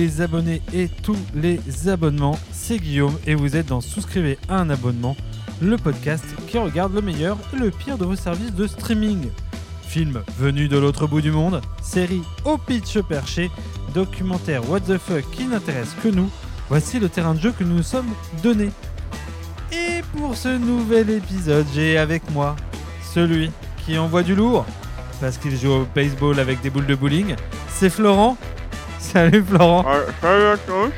les abonnés et tous les abonnements. C'est Guillaume et vous êtes dans Souscrivez à un abonnement, le podcast qui regarde le meilleur et le pire de vos services de streaming. Films venus de l'autre bout du monde, séries au pitch perché, documentaires what the fuck qui n'intéressent que nous, voici le terrain de jeu que nous nous sommes donné. Et pour ce nouvel épisode, j'ai avec moi celui qui envoie du lourd, parce qu'il joue au baseball avec des boules de bowling, c'est Florent. Salut Florent. Ouais, salut à tous.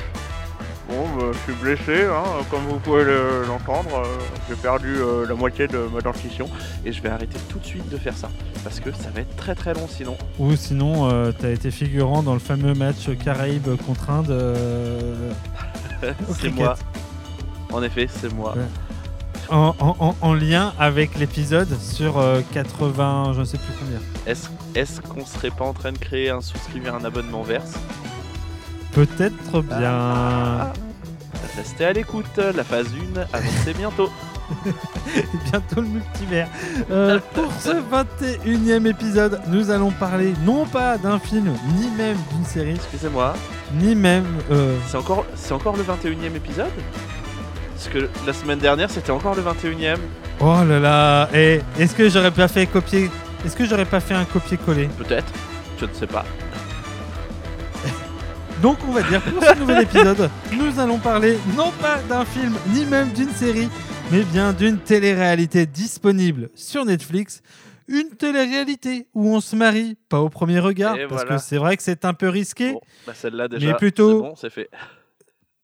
Bon, bah, je suis blessé, hein, comme vous pouvez le- l'entendre. euh, J'ai perdu euh, la moitié de ma dentition et je vais arrêter tout de suite de faire ça parce que ça va être très très long sinon. Ou sinon, euh, t'as été figurant dans le fameux match Caraïbes contre Inde. euh, Au c'est cricket. moi. En effet, c'est moi. Ouais. En, en- en- en lien avec l'épisode sur euh, 80, je ne sais plus combien. Est-ce est-ce qu'on serait pas en train de créer un souscrivir un abonnement verse? Peut-être bien. Ah. Restez à l'écoute, la phase 1 avancez bientôt. bientôt le multivers. Euh, pour ce 21e épisode, nous allons parler non pas d'un film, ni même d'une série, Excusez-moi, ni même. euh, c'est encore, c'est encore le 21 e épisode? Parce que la semaine dernière c'était encore le 21 e Oh là là Et est-ce que j'aurais pas fait copier Est-ce que j'aurais pas fait un copier-coller? Peut-être, je ne sais pas. Donc on va dire pour ce nouvel épisode, nous allons parler non pas d'un film ni même d'une série, mais bien d'une télé-réalité disponible sur Netflix. Une télé-réalité où on se marie, pas au premier regard, Et parce voilà. que c'est vrai que c'est un peu risqué. Bon, bah celle-là déjà, plutôt- c'est bon, c'est fait.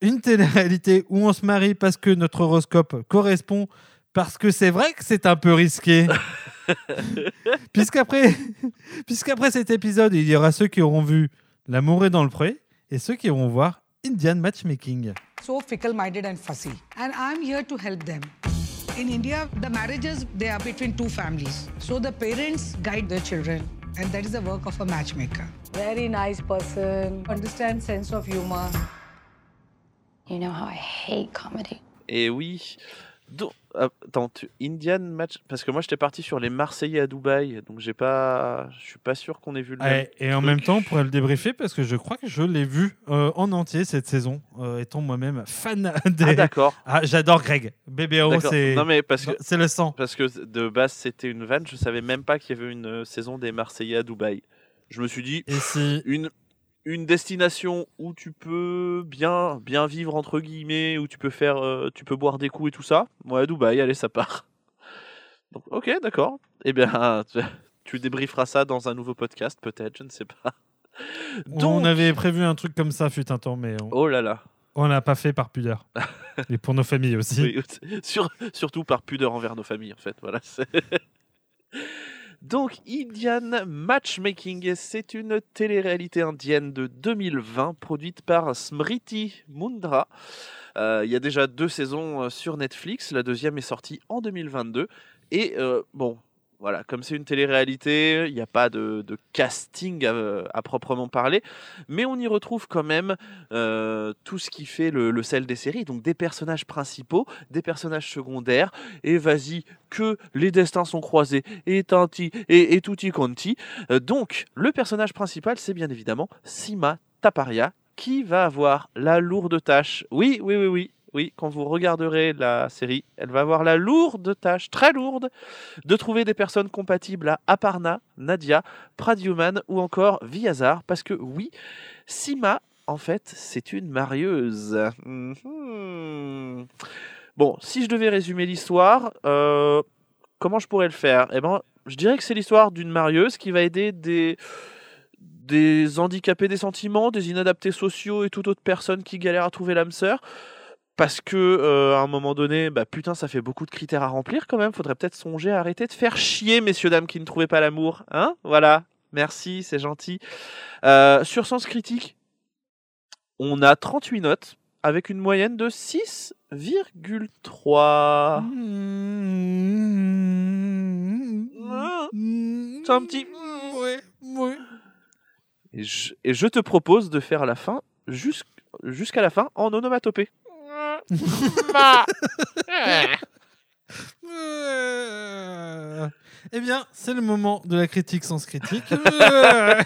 Une télé-réalité où on se marie parce que notre horoscope correspond, parce que c'est vrai que c'est un peu risqué. Puisqu'après, puisqu'après cet épisode, il y aura ceux qui auront vu L'amour est dans le pré et ceux qui iront voir Indian Matchmaking. so fickle minded and fussy. And i'm here to help them. In india the marriages they are between two families. So the parents guide their children. And that is the work of a matchmaker. Very nice person. Understands sense of humor You know how I hate comedy. Et oui. Donc, attends, tu- Indian match. Parce que moi j'étais parti sur les Marseillais à Dubaï, donc j'ai pas. Je suis pas sûr qu'on ait vu le même. Et en même temps, on pourrait le débriefer parce que je crois que je l'ai vu euh, en entier cette saison, euh, étant moi-même fan des. Ah d'accord. Ah, j'adore Greg. BBO, c'est Non mais parce que. c'est le sang. Parce que de base c'était une vanne, je savais même pas qu'il y avait une saison des Marseillais à Dubaï. Je me suis dit, Et si une, une destination où tu peux bien, bien vivre entre guillemets, où tu peux faire, euh, tu peux boire des coups et tout ça. Ouais, Dubaï, allez, ça part. Donc, ok, d'accord. Eh bien, tu, débrieferas ça dans un nouveau podcast, peut-être, je ne sais pas. on avait prévu un truc comme ça fut un temps, mais on, Oh là là. on l'a pas fait par pudeur. et pour nos familles aussi. Oui, sur- surtout par pudeur envers nos familles, en fait. Voilà. Donc, Indian Matchmaking, c'est une télé-réalité indienne de 2020 produite par Smriti Mundra. Euh, Il y a déjà deux saisons euh, sur Netflix. La deuxième est sortie en 2022. Et euh, bon, voilà, comme c'est une télé-réalité, il n'y a pas de, casting à, proprement parler, mais on y retrouve quand même euh, tout ce qui fait le, le sel des séries, donc des personnages principaux, des personnages secondaires, et vas-y, que les destins sont croisés, et tanti, et, et tutti quanti. Euh, donc, le personnage principal, c'est bien évidemment Sima Taparia, qui va avoir la lourde tâche. Oui, oui, oui, oui. Oui, quand vous regarderez la série, elle va avoir la lourde tâche, très lourde, de trouver des personnes compatibles à Aparna, Nadia, Pradyuman ou encore Viazar, parce que oui, Sima, en fait, c'est une marieuse. Mhm. Bon, si je devais résumer l'histoire, euh, comment je pourrais le faire? Eh ben, je dirais que c'est l'histoire d'une marieuse qui va aider des des handicapés des sentiments, des inadaptés sociaux et toute autre personne qui galère à trouver l'âme sœur. Parce que euh, à un moment donné, bah putain, ça fait beaucoup de critères à remplir quand même. Faudrait peut-être songer à arrêter de faire chier, messieurs dames qui ne trouvaient pas l'amour, hein? Voilà. Merci, c'est gentil. Euh, sur Sens Critique, on a 38 notes avec une moyenne de 6,3. C'est un petit. Ouais, ouais. Et je, et je te propose de faire la fin jusqu'- jusqu'à la fin en onomatopée. Euh, Eh bien, c'est le moment de la critique sans critique. Euh,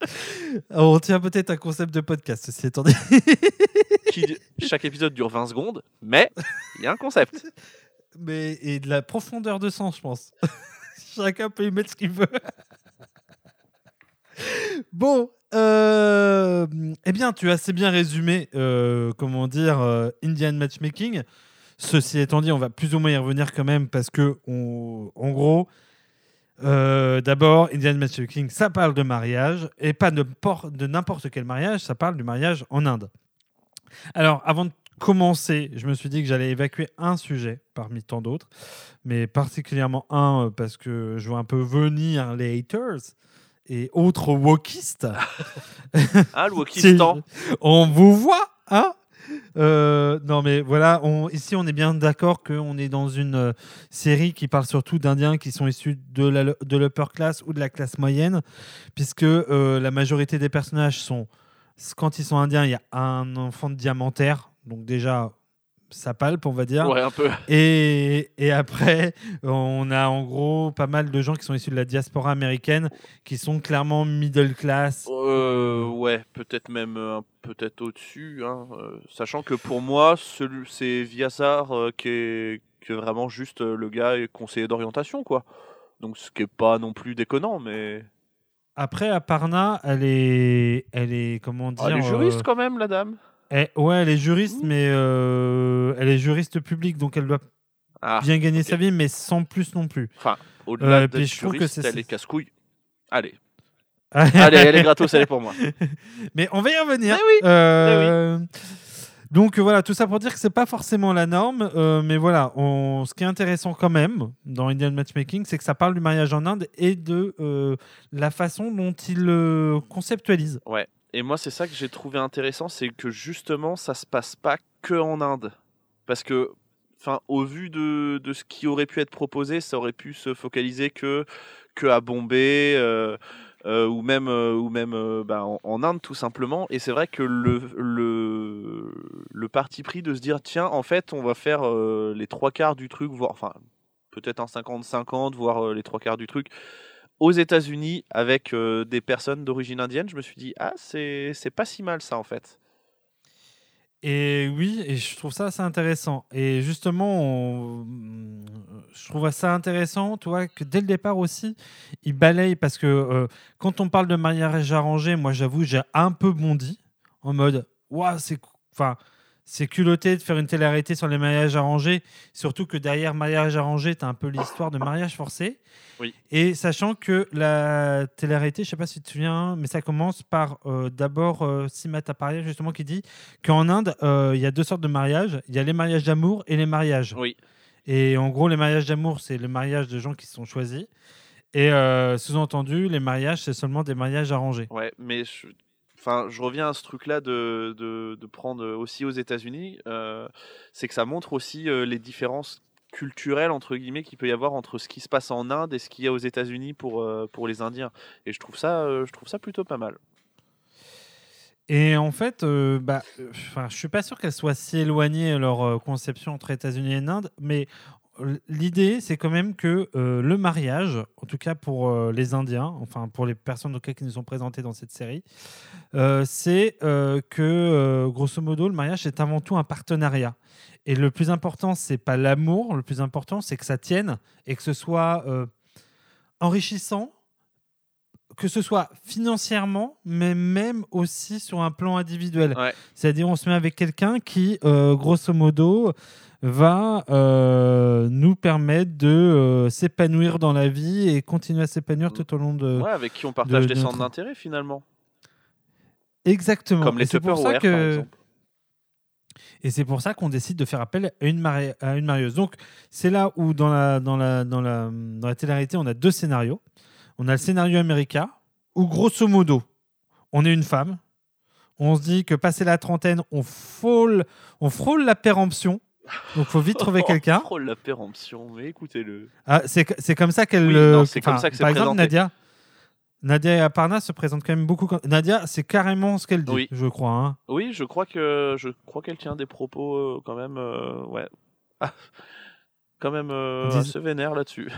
On tient peut-être un concept de podcast, ceci étant dit. Qui- chaque épisode dure 20 secondes, mais il y a un concept. Mais, et de la profondeur de sens, je pense. Chacun peut y mettre ce qu'il veut. Bon, euh, eh bien, tu as assez bien résumé, euh, comment dire, euh, Indian Matchmaking. Ceci étant dit, on va plus ou moins y revenir quand même parce que, en gros, d'abord, Indian Matchmaking, ça parle de mariage et pas de, de n'importe quel mariage, ça parle du mariage en Inde. Alors, avant de commencer, je me suis dit que j'allais évacuer un sujet parmi tant d'autres, mais particulièrement un parce que je vois un peu venir les haters et autres wokistes. Ah, le Wokistan. on vous voit, hein Euh, non mais voilà, on, ici on est bien d'accord qu'on est dans une euh, série qui parle surtout d'Indiens qui sont issus de la- de l'upper class ou de la classe moyenne, puisque euh, la majorité des personnages sont, quand ils sont indiens, il y a un enfant de diamantaire, donc déjà ça palpe on va dire. Ouais, un peu. Et, et après, on a en gros pas mal de gens qui sont issus de la diaspora américaine, qui sont clairement middle class. Euh, ouais, peut-être même euh, peut-être au-dessus. hein, euh, sachant que pour moi, c'est Viasar euh, qui, est, qui est vraiment juste le gars et conseiller d'orientation, quoi. Donc ce qui est pas non plus déconnant, mais. Après, Aparna, elle est, elle est comment dire Ah, elle est juriste euh, quand même, la dame. Elle- Ouais, elle est juriste, mais euh, elle est juriste publique, donc elle doit Ah, bien gagner sa vie, mais sans plus non plus. au-delà euh, que juriste, c'est- elle est casse-couille. Allez, allez, elle est gratos, elle est pour moi. Mais on va y revenir. Mais oui, Euh, Donc euh, voilà, tout ça pour dire que c'est pas forcément la norme, mais voilà, on- ce qui est intéressant quand même dans Indian Matchmaking, c'est que ça parle du mariage en Inde et de la façon dont il le conceptualise. Et moi, c'est ça que j'ai trouvé intéressant, c'est que justement, ça se passe pas que en Inde. Parce que, enfin, au vu de, de ce qui aurait pu être proposé, ça aurait pu se focaliser que, que à Bombay, euh, euh, ou même, euh, ou même bah, en, Inde, tout simplement. Et c'est vrai que le, le, le parti pris de se dire, tiens, en fait, on va faire les trois quarts du truc, voire, enfin, peut-être un 50-50, voire les trois quarts du truc, aux États-Unis avec euh, des personnes d'origine indienne, je me suis dit ah c'est pas si mal ça en fait. Et oui, et je trouve ça assez intéressant. Et justement, je trouve ça intéressant, tu vois, que dès le départ aussi, il balaye parce que euh, quand on parle de mariage arrangé, moi j'avoue, j'ai un peu bondi en mode, waouh, c'est, enfin, c'est culotté de faire une télé-réalité sur les mariages arrangés, surtout que derrière mariage arrangé, tu as un peu l'histoire de mariage forcé. Oui. Et sachant que la télé-réalité, je sais pas si tu te souviens, mais ça commence par euh, d'abord euh, Simat Aparia, justement, qui dit qu'en Inde, euh, il y a deux sortes de mariages. Il y a les mariages d'amour et les mariages. Oui. Et en gros, les mariages d'amour, c'est le mariage de gens qui se sont choisis. Et euh, sous-entendu, les mariages, c'est seulement des mariages arrangés. Ouais, mais je, enfin je reviens à ce truc là de, de, prendre aussi aux États-Unis, euh, c'est que ça montre aussi euh, les différences culturelles entre guillemets qu'il peut y avoir entre ce qui se passe en Inde et ce qu'il y a aux États-Unis pour euh, pour les Indiens. Et je trouve ça euh, je trouve ça plutôt pas mal. Et en fait, euh, bah, euh, je suis pas sûr qu'elles soient si éloignées leur euh, conception entre États-Unis et Inde, mais euh, l'idée, c'est quand même que euh, le mariage, en tout cas pour euh, les Indiens, enfin pour les personnes auxquelles qui nous sont présentées dans cette série, euh, c'est que grosso modo, le mariage c'est avant tout un partenariat. Et le plus important, c'est pas l'amour, le plus important, c'est que ça tienne et que ce soit enrichissant que ce soit financièrement, mais même aussi sur un plan individuel. Ouais. C'est-à-dire, on se met avec quelqu'un qui, grosso modo, va euh, nous permettre de euh, s'épanouir dans la vie et continuer à s'épanouir tout au long de. Ouais, avec qui on partage de des centres d'intérêt finalement. Exactement. Comme Et les c'est pour ça Tupperware par que exemple. Et c'est pour ça qu'on décide de faire appel à une, mari- à une marieuse. Donc, c'est là où, dans la, dans la, dans la, dans la télé-réalité, on a deux scénarios. On a le scénario américain, où, grosso modo, on est une femme. On se dit que, passé la trentaine, on frôle, on frôle la péremption. Donc, faut vite trouver quelqu'un. Oh la péremption, mais écoutez-le. Ah, c'est comme ça qu'elle. Oui, non, c'est comme ça que c'est Par exemple, présenté. Nadia. Nadia Aparna se présente quand même beaucoup. Nadia, c'est carrément ce qu'elle dit, Oui. je crois. hein. Oui, je crois que je crois qu'elle tient des propos euh, quand même euh, ouais. Ah, quand même euh, Dis- assez vénère là-dessus.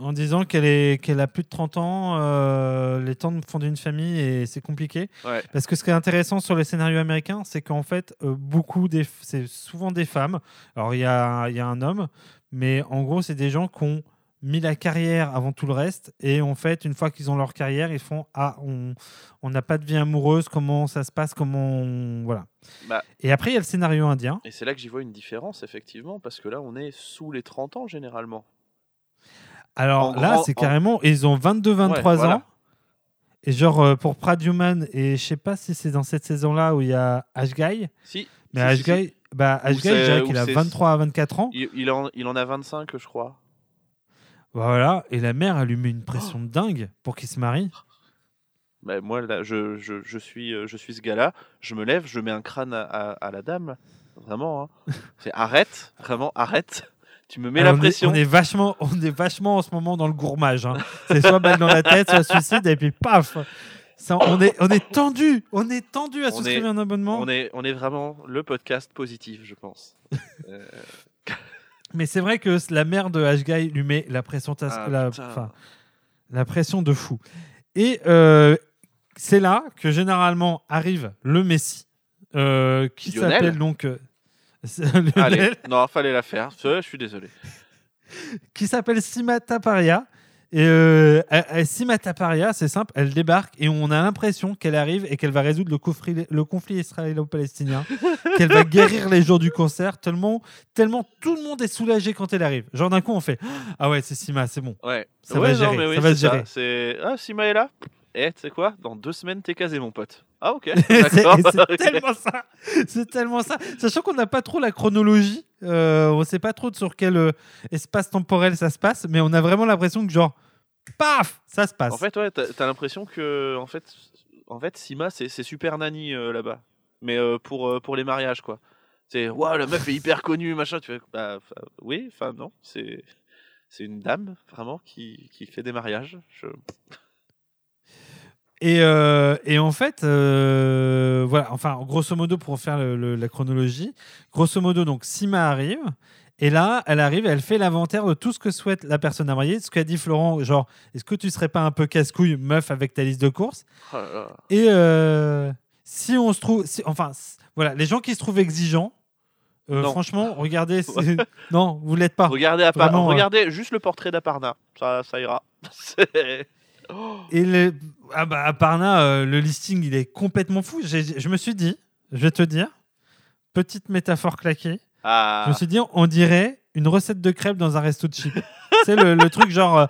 En disant qu'elle a plus de 30 ans, euh, les temps de fonder une famille et c'est compliqué. Ouais. Parce que ce qui est intéressant sur les scénarios américains, c'est qu'en fait, euh, beaucoup des, c'est souvent des femmes. Alors il y a, y a un homme, mais en gros, c'est des gens qui ont mis la carrière avant tout le reste et en fait, une fois qu'ils ont leur carrière, ils font ah on on n'a pas de vie amoureuse, comment ça se passe, comment on- voilà. Bah. Et après, il y a le scénario indien. Et c'est là que j'y vois une différence, effectivement, parce que là, on est sous les 30 ans généralement. Alors En là, grand- c'est en- carrément, ils ont 22-23 Ouais, voilà. ans. Et genre, euh, pour Brad Human, et je sais pas si c'est dans cette saison-là où il y a Ashguy, Si. mais si, si. Ashguy, bah, Ashguy, c'est- je dirais qu'il a c'est- 23 à 24 ans. Il, il en, il en a 25, je crois. Voilà, et la mère, elle lui met une pression de dingue pour qu'il se marie. Bah, moi, là, je, je, je suis, euh, je suis ce gars-là. Je me lève, je mets un crâne à, à- à la dame. Vraiment. hein. C'est arrête, vraiment arrête. Tu me mets Alors, la on est- pression. On est, vachement, on est vachement en ce moment dans le gourmage. hein. C'est soit balle dans la tête, soit suicide, et puis paf Ça, on, est, on est tendu, on est tendu à souscrire un abonnement. On est, on est vraiment le podcast positif, je pense. Euh, Mais c'est vrai que la mère de Ashguy lui met la pression, tas- Ah, la, pression de fou. Et euh, c'est là que généralement arrive le Messie, euh, qui s'appelle donc Allez, non, fallait la faire. Je suis désolé. qui s'appelle Sima Taparia. Et euh, Sima Taparia, c'est simple, elle débarque et on a l'impression qu'elle arrive et qu'elle va résoudre le conflit, le conflit israélo-palestinien, qu'elle va guérir les jours du concert, tellement, tellement tout le monde est soulagé quand elle arrive. Genre d'un coup, on fait Ah ouais, c'est Sima, c'est bon. Ouais. Ça Ouais, va non, gérer, oui, ça va se gérer. C'est ah, Sima est là? Eh, tu sais quoi? Dans deux semaines, t'es casé, mon pote. Ah ok. c'est tellement ça. C'est tellement ça. Sachant qu'on n'a pas trop la chronologie, euh, on ne sait pas trop sur quel euh, espace temporel ça se passe, mais on a vraiment l'impression que genre, paf, ça se passe. En fait, ouais, t'as t'as l'impression que en fait, en fait, Sima, c'est super nanny euh, là-bas, mais euh, pour pour les mariages, quoi. C'est waouh, la meuf est hyper connue, machin. Tu fais, bah, 'fin, oui, enfin non, c'est c'est une dame vraiment qui, qui fait des mariages. Je... Et, euh, et en fait, euh, voilà, enfin, grosso modo, pour faire le- le- la chronologie, grosso modo, donc Sima arrive. Et là, elle arrive, elle fait l'inventaire de tout ce que souhaite la personne à marier. Ce qu'a dit Florent, genre, est-ce que tu serais pas un peu casse-couille, meuf, avec ta liste de courses? Oh. Et euh, si on se trouve, si- enfin, voilà, les gens qui se trouvent exigeants, euh, franchement, regardez, non, vous l'êtes pas. Regardez, euh. regardez juste le portrait d'Aparna, ça, ça ira. Oh. Et le, ah bah, à Parna, euh, le listing, il est complètement fou. Je me suis dit, je vais te dire, petite métaphore claquée. Ah. Je me suis dit, on dirait une recette de crêpes dans un resto de chips. c'est le, le truc genre, euh,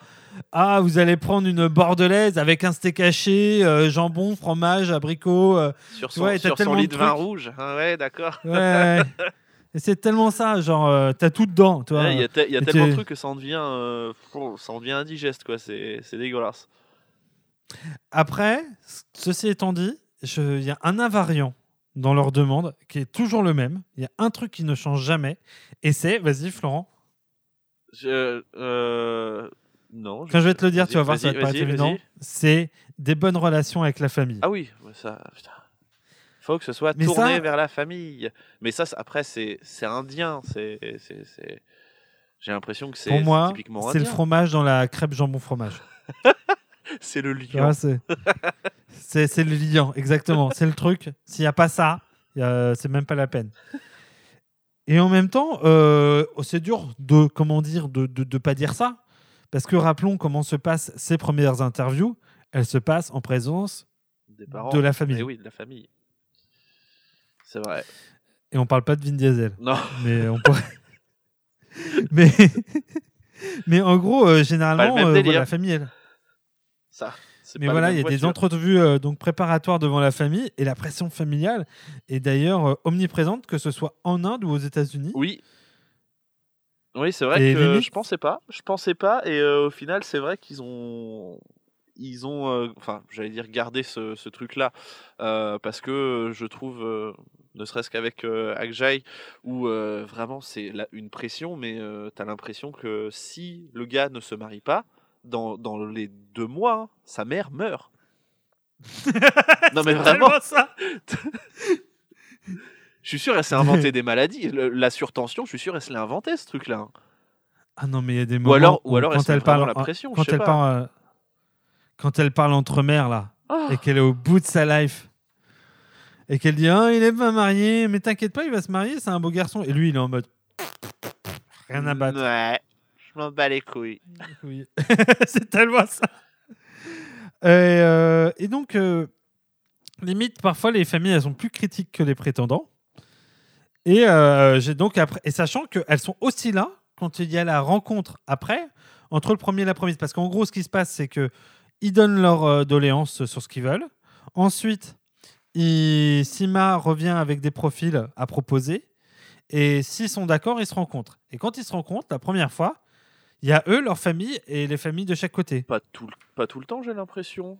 ah, vous allez prendre une bordelaise avec un steak haché, euh, jambon, fromage, abricot. euh, sur son, t'as sur son de lit de vin rouge. Ah ouais, d'accord. ouais. Et c'est tellement ça, genre, euh, t'as tout dedans, toi. Ouais, Il y a, y tellement de trucs que ça en devient, euh, ça en devient indigeste, quoi. C'est c'est dégueulasse. Après, ceci étant dit, il y a un invariant dans leur demande qui est toujours le même. Il y a un truc qui ne change jamais. Et c'est, vas-y Florent, Je, euh, non. quand je vais te le dire, tu vas voir, ça va te paraître évident. C'est des bonnes relations avec la famille. Ah oui, ça. Putain. Faut que ce soit Mais tourné ça- vers la famille. Mais ça, après, c'est indien. C'est c'est- c'est- J'ai l'impression que c'est Pour moi, c'est le fromage dans la crêpe jambon fromage. C'est le vois, c'est le liant, exactement. c'est le truc. S'il n'y a pas ça, a- c'est même pas la peine. Et en même temps, euh, c'est dur de comment dire de, de de pas dire ça, parce que rappelons comment se passent ces premières interviews. Elles se passent en présence Des parents. de la famille. Eh oui, de la famille. C'est vrai. Et on parle pas de Vin Diesel, Non. mais on pourrait. mais mais en gros, euh, généralement, euh, voilà, la famille. Elle... Ça. Mais pas voilà, il y a des entrevues euh, donc préparatoires devant la famille et la pression familiale est d'ailleurs euh, omniprésente, que ce soit en Inde ou aux États-Unis. Oui. Oui, c'est vrai Et que limite- je pensais pas. Je pensais pas. Et euh, au final, c'est vrai qu'ils ont. Ils ont. Enfin, j'allais dire garder ce, ce truc-là. parce que je trouve. ne serait-ce qu'avec euh, où euh, vraiment c'est une pression, mais euh, t'as l'impression que si le gars ne se marie pas, dans, dans les deux mois, hein, sa mère meurt. non mais vraiment, ça. je suis sûr, elle s'est inventé des maladies. Le- la surtension, je suis sûr, elle se l'a inventé ce truc-là. Ah non, mais il y a des moments Ou alors, où ou alors elle quand se met elle vraiment parle, la pression. quand je sais elle pas. parle, euh, quand elle parle entre mères là, Ah. et qu'elle est au bout de sa life, et qu'elle dit ah il est pas marié, mais t'inquiète pas, il va se marier, c'est un beau garçon. Et lui, il est en mode rien à battre. Ouais, m'en bats les couilles. Oui. c'est tellement ça. Et, euh, donc, euh, limite, parfois, les familles, elles sont plus critiques que les prétendants. Et, euh, j'ai donc après, et sachant qu'elles sont aussi là quand il y a la rencontre après, entre le premier et la promise. Parce qu'en gros, ce qui se passe, c'est que ils donnent leur doléance sur ce qu'ils veulent. Ensuite, Sima revient avec des profils à proposer. Et s'ils sont d'accord, ils se rencontrent. Et quand ils se rencontrent, la première fois, il y a eux, leur famille et les familles de chaque côté. Pas tout, le- pas tout le temps, j'ai l'impression.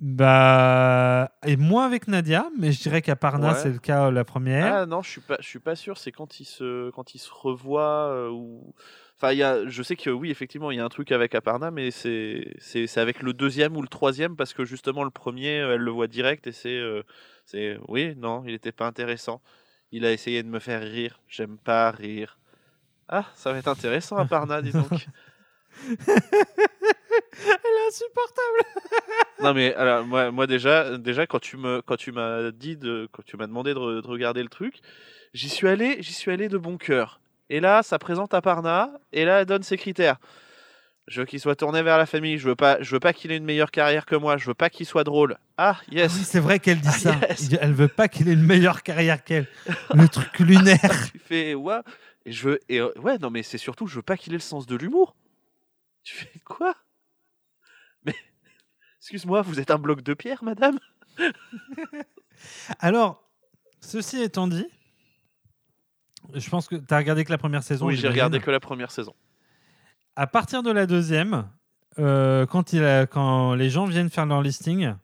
Bah, et moins avec Nadia, mais je dirais qu'à Parna, Ouais. c'est le cas euh, la première. Ah non, je suis pas, je suis pas sûr. C'est quand ils se, quand ils se revoient euh, ou. Enfin, il y a, je sais que oui, effectivement, il y a un truc avec Aparna, mais c'est, c'est, c'est avec le deuxième ou le troisième parce que justement le premier, euh, elle le voit direct et c'est, euh, c'est, oui, non, il était pas intéressant. Il a essayé de me faire rire. J'aime pas rire. Ah, ça va être intéressant Aparna, dis donc. Elle est insupportable. Non mais alors moi, moi déjà déjà quand tu me quand tu m'as dit de quand tu m'as demandé de, re- de regarder le truc, j'y suis allé j'y suis allé de bon cœur. Et là ça présente Aparna et là elle donne ses critères. Je veux qu'il soit tourné vers la famille, je veux pas je veux pas qu'il ait une meilleure carrière que moi, je veux pas qu'il soit drôle. Ah Ah yes. oui, c'est vrai qu'elle dit Ah, ça. yes. Elle veut pas qu'il ait une meilleure carrière qu'elle. Le truc lunaire. Tu fais ouais et je veux et euh, ouais non mais c'est surtout je veux pas qu'il ait le sens de l'humour. Tu fais quoi? Mais excuse-moi, vous êtes un bloc de pierre madame? Alors, ceci étant dit, je pense que tu as regardé que la première saison. Oui, j'ai regardé que la première saison. À partir de la deuxième, euh, quand, il a- quand les gens viennent faire leur listing,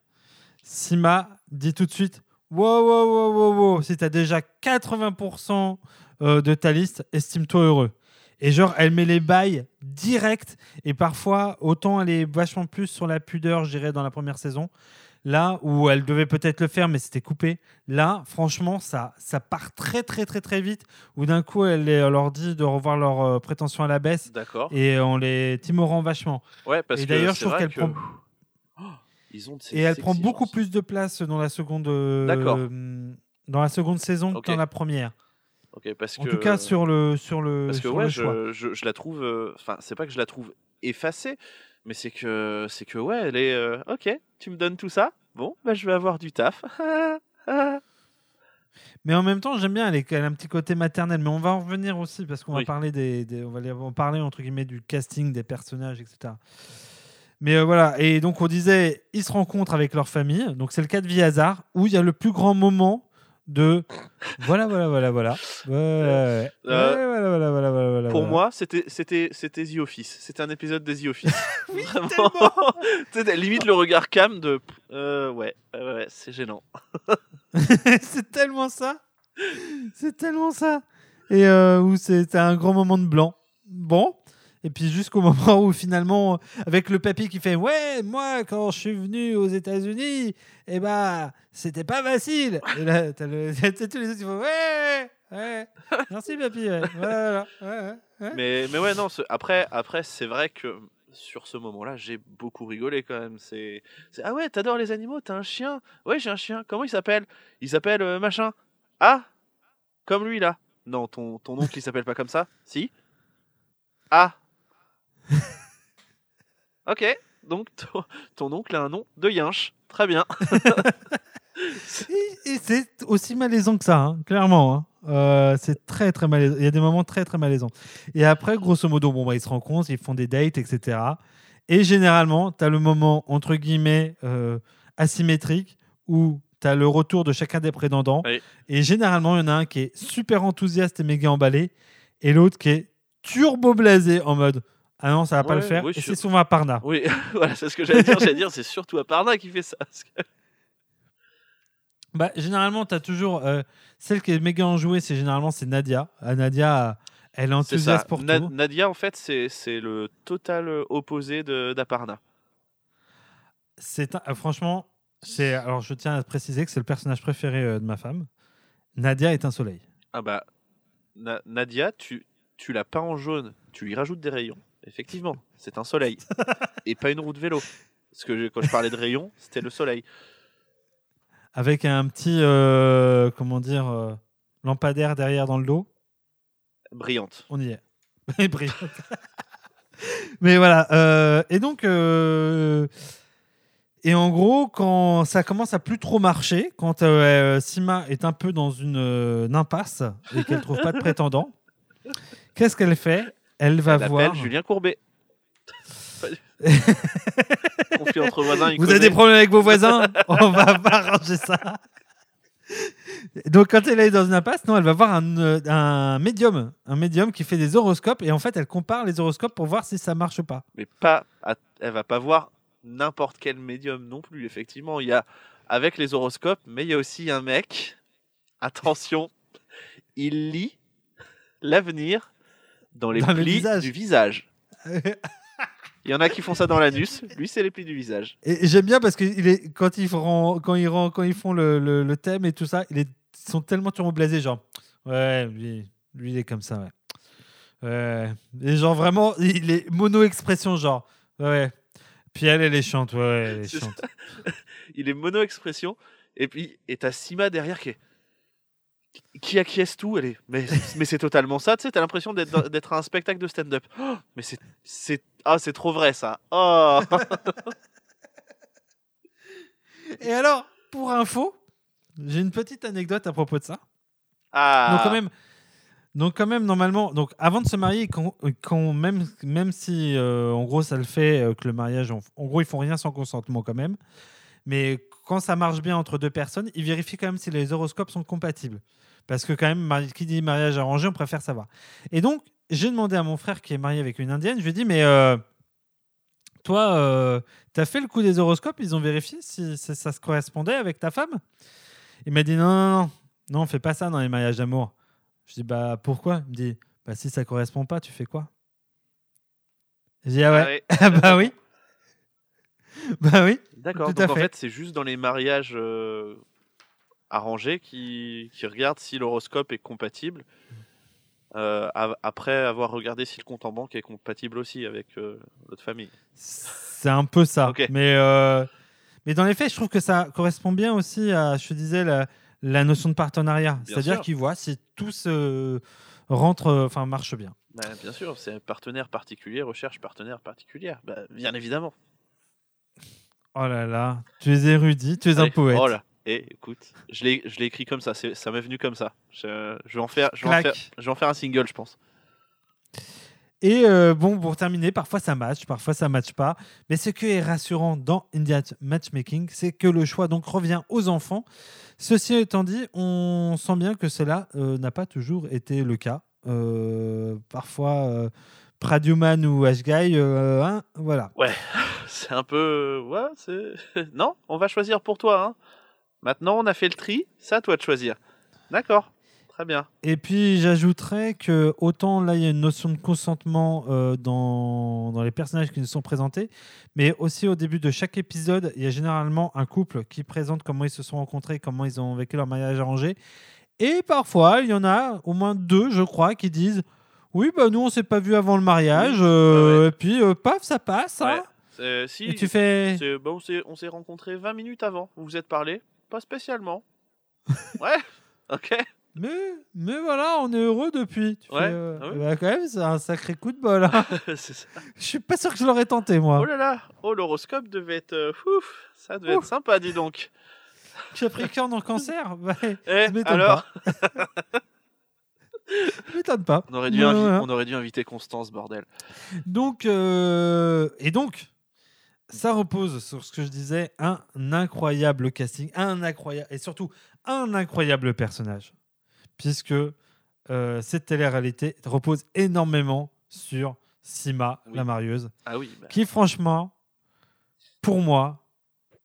Sima dit tout de suite Wow, wow, wow, wow, wow, si tu as déjà 80% euh, de ta liste, estime-toi heureux. Et genre, elle met les bails direct. Et parfois, autant elle est vachement plus sur la pudeur, je dirais, dans la première saison. Là où elle devait peut-être le faire, mais c'était coupé. Là, franchement, ça, ça part très, très, très, très vite. Où d'un coup, elle, les- elle leur dit de revoir leurs euh, prétentions à la baisse. D'accord. Et on les timorant vachement. Ouais, parce Et que d'ailleurs, je c'est trouve vrai qu'elle que- prend- Oh, ils ont de ces Et elle prend beaucoup plus de place dans la seconde, euh, D'accord. dans la seconde saison Ok. que dans la première. Ok, parce En que tout cas, sur le, sur le, parce que sur ouais, le choix. je, je, je la trouve. euh, Enfin, c'est pas que je la trouve effacée, mais c'est que c'est que ouais, elle est. euh, ok, tu me donnes tout ça. Bon, bah je vais avoir du taf. Mais en même temps, j'aime bien, elle, est- elle a un petit côté maternel. Mais on va en revenir aussi parce qu'on Oui. va parler des, des- on va les- en parler entre guillemets du casting des personnages, etc. Mais euh, voilà. Et donc on disait, ils se rencontrent avec leur famille. Donc c'est le cas de Vie Hasard où il y a le plus grand moment de voilà, voilà, voilà, voilà. Ouais. Euh, voilà, voilà, voilà, voilà, voilà, Pour voilà. moi, c'était c'était c'était The Office. C'était un épisode de The Office. Oui, sais, limite le regard cam de. euh, ouais, ouais, ouais, c'est gênant. c'est tellement ça. C'est tellement ça. Et euh, où c'était un grand moment de blanc. Bon. Et puis jusqu'au moment où finalement, avec le papy qui fait Ouais, moi, quand je suis venu aux États-Unis, eh ben, c'était pas facile. Et là, t'as le- tous les autres qui font Ouais, ouais. Merci, papy. ouais. Voilà. Ouais. Mais, mais ouais, non, après, après c'est vrai que sur ce moment-là, j'ai beaucoup rigolé quand même. C'est, ah ouais, t'adores les animaux, t'as un chien Ouais, j'ai un chien. Comment il s'appelle? Il s'appelle euh, machin. Ah Comme lui là. Non, ton, ton oncle il s'appelle pas comme ça Si? Ah Ok, donc ton, ton oncle a un nom de Yinche. Très bien. Et, et c'est aussi malaisant que ça, hein, clairement. hein. Euh, c'est très très malaisant. Il y a des moments très très malaisants. Et après, grosso modo, bon, bah, ils se rencontrent, ils font des dates, etc. Et généralement, tu as le moment, entre guillemets, euh, asymétrique, où tu as le retour de chacun des prétendants. Oui. Et généralement, il y en a un qui est super enthousiaste et méga emballé, et l'autre qui est turbo blasé en mode Ah non, ça va pas le faire. oui, et c'est souvent à Parna. Oui, voilà, c'est ce que j'allais dire. J'allais dire, c'est surtout à Parna qui fait ça. Bah, généralement, tu as toujours. euh, celle qui est méga enjouée, c'est généralement c'est Nadia. Ah, Nadia, elle est enthousiaste pour Na- tout. Nadia, en fait, c'est le total opposé de- d'Aparna. C'est euh, franchement, c'est alors je tiens à préciser que c'est le personnage préféré euh, de ma femme. Nadia est un soleil. Ah bah, Na- Nadia, tu, tu l'as peint en jaune, tu lui rajoutes des rayons. Effectivement, c'est un soleil et pas une roue de vélo. Parce que je- quand je parlais de rayons, c'était le soleil. Avec un petit, euh, comment dire, euh, lampadaire derrière dans le dos. Brillante. On y est. Brillante. Mais voilà. euh, et donc, et en gros, quand ça commence à plus trop marcher, quand Sima est un peu dans une, une impasse et qu'elle trouve pas de prétendant, qu'est-ce qu'elle fait? Elle va Elle voir. Julien Courbet. Conflit entre voisins. Vous avez des problèmes avec vos voisins? On va pas arranger ça. Donc quand elle est dans une impasse, non, elle va voir un, euh, un médium, un médium qui fait des horoscopes et en fait elle compare les horoscopes pour voir si ça marche pas. mais pas elle va pas voir n'importe quel médium non plus effectivement il y a avec les horoscopes mais il y a aussi un mec attention il lit l'avenir dans les Dans le plis visage. du visage il y en a qui font ça dans l'anus lui c'est les plis du visage Et j'aime bien parce que il est, quand, ils font, quand, ils, rend- quand ils font le, le- le thème et tout ça, ils sont tellement turboblasés, genre, ouais, lui, lui il est comme ça, ouais. Ouais. Et genre vraiment, il est mono-expression, genre, ouais. Puis elle, elle est chante, ouais, elle est C'est chante. il est mono expression et puis et t'as Sima derrière qui est qui acquiesce tout est mais mais c'est totalement ça tu sais t'as l'impression d'être à un spectacle de stand-up. Oh, mais c'est c'est ah c'est trop vrai ça. Oh. Et alors, pour info, j'ai une petite anecdote à propos de ça. ah. Donc quand même, donc quand même normalement, donc avant de se marier, quand, quand même, même si euh, en gros ça le fait euh, que le mariage, en, en gros ils font rien sans consentement quand même, mais quand ça marche bien entre deux personnes, ils vérifient quand même si les horoscopes sont compatibles, parce que quand même qui dit mariage arrangé, on préfère savoir. Et donc j'ai demandé à mon frère qui est marié avec une indienne, je lui ai dit mais euh, toi, euh, t'as fait le coup des horoscopes, ils ont vérifié si ça, ça se correspondait avec ta femme? Il m'a dit non non non, non on fait pas ça dans les mariages d'amour. Je dis bah pourquoi? Il me dit bah si ça correspond pas, tu fais quoi? Je dis ah ouais. Ah bah oui. bah oui. D'accord donc en fait. fait c'est juste dans les mariages euh, arrangés qui qui regardent si l'horoscope est compatible euh, av- après avoir regardé si le compte en banque est compatible aussi avec euh, notre famille C'est un peu ça. Ok. Mais, euh, mais dans les faits, je trouve que ça correspond bien aussi à, je te disais, la, la notion de partenariat. C'est-à-dire qu'ils voient si tout se rentre, enfin marche bien. Bah, bien sûr, c'est partenaire particulier, recherche partenaire particulière. Bah, bien évidemment. Oh là là, tu es érudit, tu es un poète. Oh là. Et écoute, je l'ai, je l'ai écrit comme ça. c'est- Ça m'est venu comme ça. Je, je vais en faire, je vais en faire, je vais en faire un single, je pense. Et euh, bon, pour terminer, parfois ça match, parfois ça match pas. Mais ce qui est rassurant dans India Matchmaking, c'est que le choix donc revient aux enfants. Ceci étant dit, on sent bien que cela euh, n'a pas toujours été le cas. Euh, parfois, Pradyuman ou Ashgai, euh, hein, voilà. C'est un peu, ouais, c'est. non, on va choisir pour toi. Hein. Maintenant, on a fait le tri. C'est à toi de choisir. D'accord. Très bien. Et puis j'ajouterais que autant là il y a une notion de consentement euh, dans, dans les personnages qui nous sont présentés, mais aussi au début de chaque épisode, il y a généralement un couple qui présente comment ils se sont rencontrés, comment ils ont vécu leur mariage arrangé. Et parfois, il y en a au moins deux, je crois, qui disent Oui, bah nous on s'est pas vu avant le mariage, euh, ouais, ouais. et puis euh, paf, ça passe. hein. Ouais. C'est- si. Et tu fais c'est- bah, on s'est, on s'est rencontrés 20 minutes avant. Vous vous êtes parlé Pas spécialement. ouais. Ok. mais, mais voilà, on est heureux depuis. Tu Ouais, fais, euh, ah ouais. bah, quand même, c'est un sacré coup de bol. hein. c'est ça. Je suis pas sûr que je l'aurais tenté, moi. Oh là là. Oh l'horoscope devait être. euh, ouf, ça devait Ouf. être sympa, dis donc. Capricorne en cancer bah, Eh, Je m'étonne alors. Je m'étonne pas. on aurait, dû Ouais, invi- ouais. on aurait dû inviter Constance, bordel. Donc, euh, et donc, ça repose sur ce que je disais, un incroyable casting, un incroyable, et surtout un incroyable personnage, puisque euh, cette télé-réalité repose énormément sur Sima, Oui. la marieuse, Ah oui. bah, qui franchement, pour moi,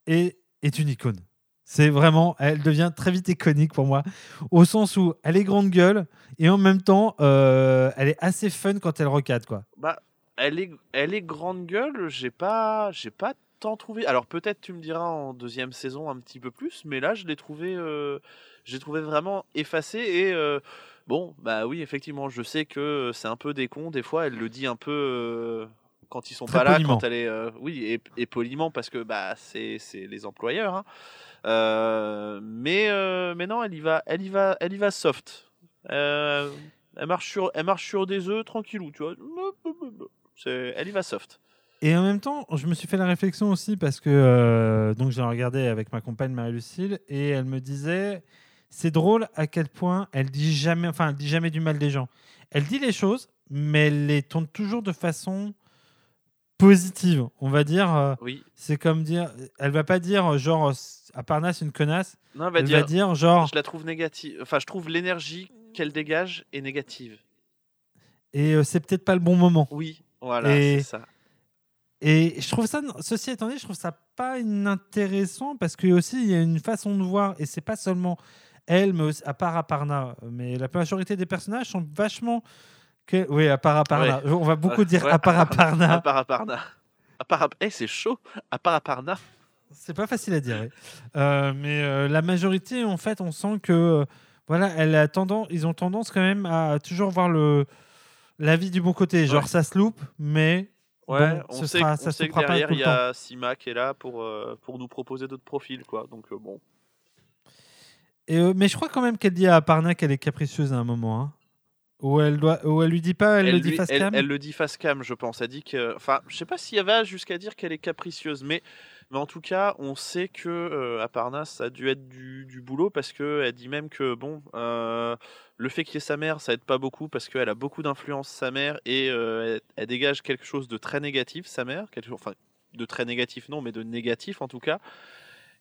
est, est une icône. C'est vraiment, elle devient très vite iconique pour moi, au sens où elle est grande gueule et en même temps, euh, elle est assez fun quand elle recade, quoi. Bah, elle est, elle est grande gueule. J'ai pas, j'ai pas tant trouvé. Alors peut-être tu me diras en deuxième saison un petit peu plus, mais là je l'ai trouvé, euh, j'ai trouvé vraiment effacée et euh, bon, bah oui, effectivement, je sais que c'est un peu des cons des fois. Elle le dit un peu quand ils sont Très pas là, quand elle est, euh, oui, et, et poliment parce que bah c'est c'est les employeurs. hein. Euh, mais euh, mais non, elle y va, elle y va, elle y va soft. Euh, elle marche sur, elle marche sur des œufs tranquillou, tu vois. Elle y va soft. Et en même temps, je me suis fait la réflexion aussi parce que euh, donc j'ai regardé avec ma compagne Marie-Lucille et elle me disait c'est drôle à quel point elle dit jamais, enfin elle dit jamais du mal des gens. Elle dit les choses, mais elle les tourne toujours de façon positive. On va dire, euh, Oui. c'est comme dire, elle va pas dire genre Aparna c'est une connasse. Non, elle va Elle dire, va dire genre je la trouve négative. Enfin, je trouve l'énergie qu'elle dégage est négative. et euh, c'est peut-être pas le bon moment. Oui, voilà, Et- c'est ça. Et je trouve ça, ceci étant dit, je trouve ça pas inintéressant parce que aussi il y a une façon de voir et c'est pas seulement elle, mais aussi, à part Aparna, mais la majorité des personnages sont vachement. Que... Oui, à part Aparna. On va beaucoup Ouais, dire ouais, à part Aparna. À part Aparna. À part Ap- Eh, c'est chaud. À part Aparna. C'est pas facile à dire. Euh, mais euh, la majorité, en fait, on sent que euh, voilà, elle a tendance, ils ont tendance quand même à toujours voir le la vie du bon côté. Genre Ouais. ça se loupe, mais Ouais, bon, on ce sait, sera, on ça se sait que loupera pas derrière, il y a Sima qui est là pour, pour nous proposer d'autres profils, quoi. Donc, bon. Et, mais je crois quand même qu'elle dit à Aparna qu'elle est capricieuse à un moment. Hein. Où elle doit, elle lui dit pas, elle, le dit lui- face elle- cam. elle le dit face cam, je pense. Elle dit que. Enfin, je sais pas si elle va jusqu'à dire qu'elle est capricieuse, mais, mais en tout cas, on sait que euh, Aparna, ça a dû être du, du boulot parce qu'elle dit même que, bon, euh, le fait qu'il y ait sa mère, ça aide pas beaucoup parce qu'elle a beaucoup d'influence, sa mère, et euh, elle, elle dégage quelque chose de très négatif, sa mère. Quelque enfin, de très négatif, non, mais de négatif en tout cas.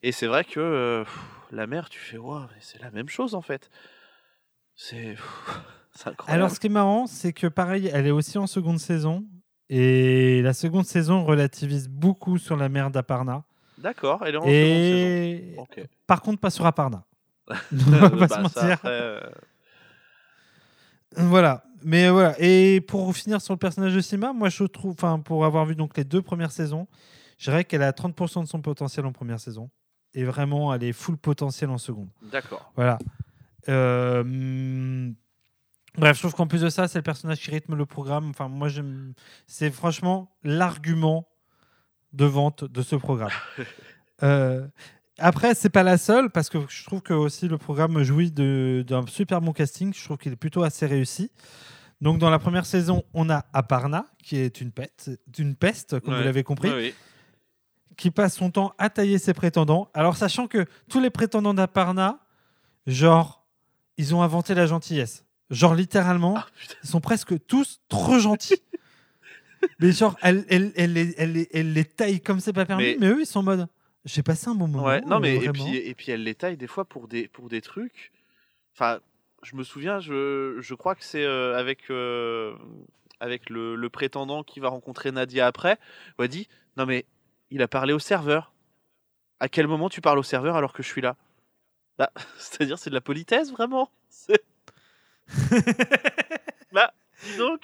Et c'est vrai que pff, la mère, tu fais, waouh, c'est la même chose en fait. C'est. Alors, ce qui est marrant, c'est que pareil, elle est aussi en seconde saison. Et la seconde saison relativise beaucoup sur la mère d'Aparna. D'accord, elle est en seconde saison. Par contre, pas sur Aparna. On va pas Bah, se mentir. après, euh, Voilà. Mais euh, voilà. Et pour finir sur le personnage de Sima, moi je trouve, enfin pour avoir vu donc les deux premières saisons, je dirais qu'elle a 30% de son potentiel en première saison et vraiment elle est full potentiel en seconde. D'accord. Voilà. Euh, Bref, je trouve qu'en plus de ça, c'est le personnage qui rythme le programme. Enfin, moi, j'aime. C'est franchement l'argument de vente de ce programme. Euh, Après, c'est pas la seule parce que je trouve que aussi le programme jouit d'un super bon casting. Je trouve qu'il est plutôt assez réussi. Donc, dans la première saison, on a Aparna, qui est une peste, une peste comme Ouais. vous l'avez compris, oui. qui passe son temps à tailler ses prétendants. Alors, sachant que tous les prétendants d'Aparna, genre, ils ont inventé la gentillesse. Genre, littéralement, Ah, ils sont presque tous trop gentils. mais genre, elle, elle, elle, les- elle les- elle les taille comme c'est pas permis, Mais- mais, eux, ils sont en mode. J'ai passé un bon moment. Ouais, non, mais et puis, et puis elle les taille des fois pour des, pour des trucs. Enfin, je me souviens, je, je crois que c'est euh, avec, euh, avec le, le prétendant qui va rencontrer Nadia après, où elle dit Non, mais il a parlé au serveur. À quel moment tu parles au serveur alors que je suis là? Bah, C'est-à-dire, c'est de la politesse vraiment Bah, dis donc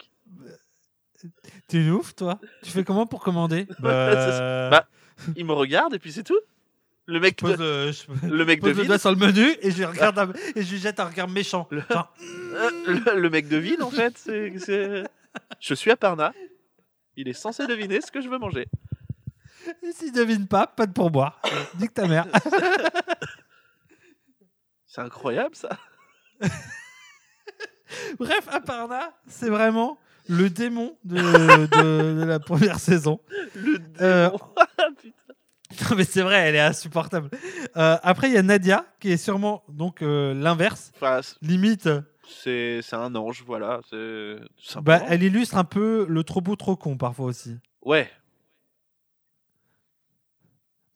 T'es une ouf, toi Tu fais comment pour commander ça. Bah, Il me regarde et puis c'est tout. Le mec, je pose, de, euh, je- le mec je pose de le doigt sur le menu et je, regarde un- et je lui jette un regard méchant. Le- Genre, le, le mec de ville, en fait, c'est- Je suis à Parna. Il est censé deviner ce que je veux manger. et s'il devine pas, pas de pourboire. Nique ta mère. C'est incroyable, ça. Bref, Aparna, c'est vraiment le démon de, de- de la première saison. Le Euh, démon. Non, mais c'est vrai, elle est insupportable. Euh, après, il y a Nadia, qui est sûrement donc euh, l'inverse. Enfin, Limite, c'est un ange, voilà. c'est bah, elle illustre un peu le trop beau, trop con parfois aussi. Ouais.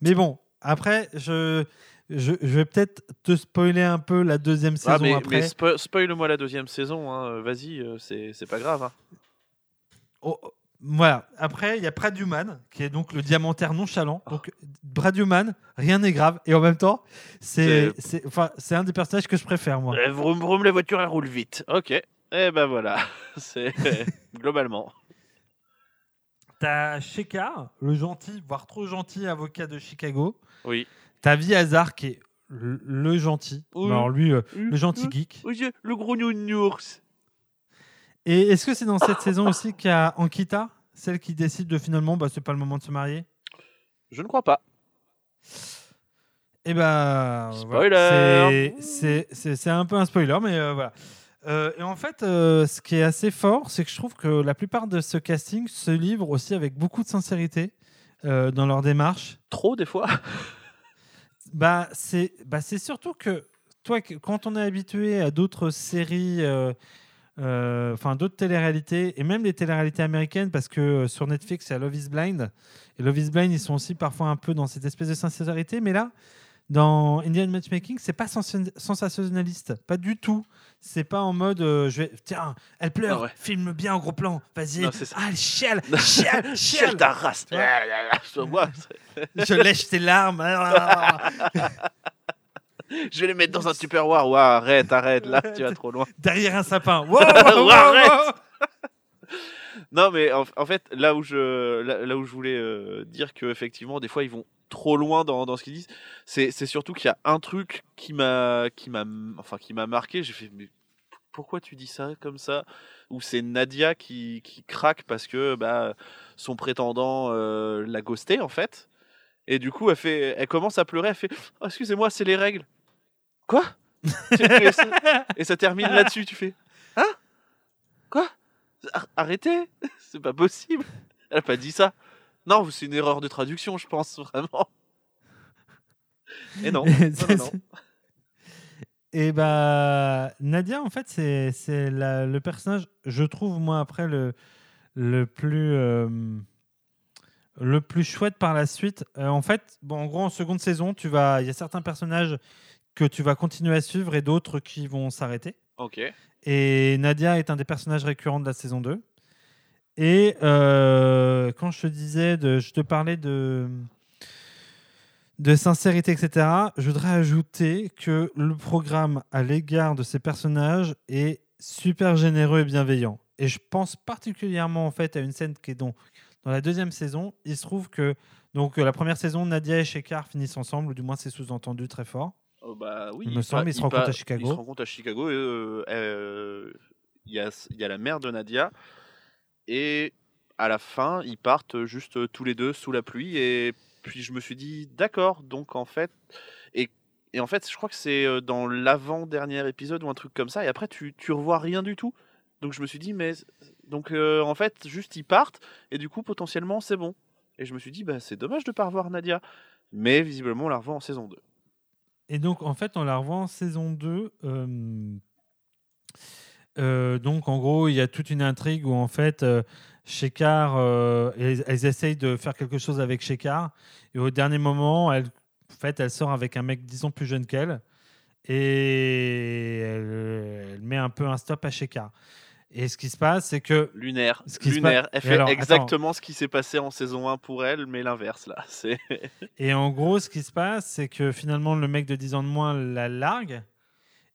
Mais bon, après, je, je, je vais peut-être te spoiler un peu la deuxième saison Ah, mais, après. mais spo- spoil-moi la deuxième saison. hein. Vas-y, euh, c'est pas grave. hein. Oh, oh, voilà. Après, il y a Braduman, qui est donc le diamantaire nonchalant. Donc, Braduman, rien n'est grave. Et en même temps, c'est enfin, un des personnages que je préfère, moi. Euh, Vroom, vroom, la voiture, elle roule vite. Ok. Et ben voilà. C'est globalement. T'as Shekar, le gentil, voire trop gentil avocat de Chicago. Oui. T'as Vi Hazard, qui est le, le gentil. Oui. Alors lui, euh, le gentil geek. J'ai le gros nounours. Et est-ce que c'est dans cette saison aussi qu'il y a Ankita, celle qui décide de finalement, bah, c'est pas le moment de se marier? Je ne crois pas. Eh ben, Spoiler. C'est- un peu un spoiler, mais euh, voilà. Euh, et en fait, euh, ce qui est assez fort, c'est que je trouve que la plupart de ce casting se livre aussi avec beaucoup de sincérité dans leur démarche. Trop, des fois. Bah, c'est bah, surtout que toi, quand on est habitué à d'autres séries, euh, euh, enfin d'autres téléréalités, et même les téléréalités américaines, parce que euh, sur Netflix, il y a Love is Blind. Et Love is Blind, ils sont aussi parfois un peu dans cette espèce de sincérité. Mais là, dans Indian Matchmaking, c'est pas sens- sensationnaliste. Pas du tout. C'est pas en mode, euh, je vais, tiens, elle pleure, Ah ouais. filme bien en gros plan, vas-y. Ah, elle chiale, chiale, Chiale ta race. Je lèche tes larmes. Ah, Je vais les mettre dans un tupperware. Ouah, arrête, arrête. Là, tu vas trop loin. Derrière un sapin. Wow, wow, wow, Arrête. Non, mais en, fait, là où je, là, où je voulais euh, dire que effectivement, des fois, ils vont trop loin dans, dans ce qu'ils disent. C'est, surtout qu'il y a un truc qui m'a, qui m'a, enfin, qui m'a marqué. J'ai fait, mais pourquoi tu dis ça comme ça? Ou c'est Nadia qui, qui craque parce que bah, son prétendant euh, l'a ghosté en fait. Et du coup, elle fait, elle commence à pleurer. Elle fait, Oh, excusez-moi, c'est les règles. Quoi? Et ça termine là-dessus. Tu fais, hein? Quoi? Arrêtez, c'est pas possible. Elle a pas dit ça. Non, c'est une erreur de traduction, je pense vraiment. Et non. Et non, non, Et bah, Nadia, en fait, c'est le personnage, je trouve, moi, après, le, le, plus, euh, le plus chouette par la suite. Euh, en fait, bon, en gros, en seconde saison, tu vas- il y a certains personnages que tu vas continuer à suivre et d'autres qui vont s'arrêter. Ok. Et Nadia est un des personnages récurrents de la saison 2. Et euh, quand je te disais, je te parlais de, sincérité, etc., je voudrais ajouter que le programme à l'égard de ces personnages est super généreux et bienveillant. Et je pense particulièrement en fait à une scène qui est dans, dans la deuxième saison. Il se trouve que donc la première saison, Nadia et Shekar finissent ensemble, ou du moins c'est sous-entendu très fort. Oh, bah oui. Il me semble, ils se rencontrent pa- à Chicago. Ils se rencontrent à Chicago. euh, euh, Il y, a, il y a la mère de Nadia. Et à la fin, ils partent juste tous les deux sous la pluie. Et puis je me suis dit, d'accord, donc en fait. Et, et en fait, je crois que c'est euh, dans l'avant-dernier épisode ou un truc comme ça. Et après, tu, tu revois rien du tout. Donc je me suis dit, mais. Donc euh, en fait, juste ils partent. Et du coup, potentiellement, c'est bon. Et je me suis dit, bah, c'est dommage de pas revoir Nadia. Mais visiblement, on la revoit en saison 2. Et donc, en fait, on la revoit en saison 2. euh, euh, donc, en gros, il y a toute une intrigue où, en fait, euh, euh, elles, essayent de faire quelque chose avec Shekar. Et au dernier moment, elle, en fait, elle sort avec un mec, disons, plus jeune qu'elle. Et elle, elle met un peu un stop à Shekar. Et ce qui se passe, c'est que Lunaire. Ce qui Lunaire. passe- Elle fait alors, attends. exactement ce qui s'est passé en saison 1 pour elle, mais l'inverse là. Et en gros, ce qui se passe, c'est que finalement, le mec de 10 ans de moins la largue.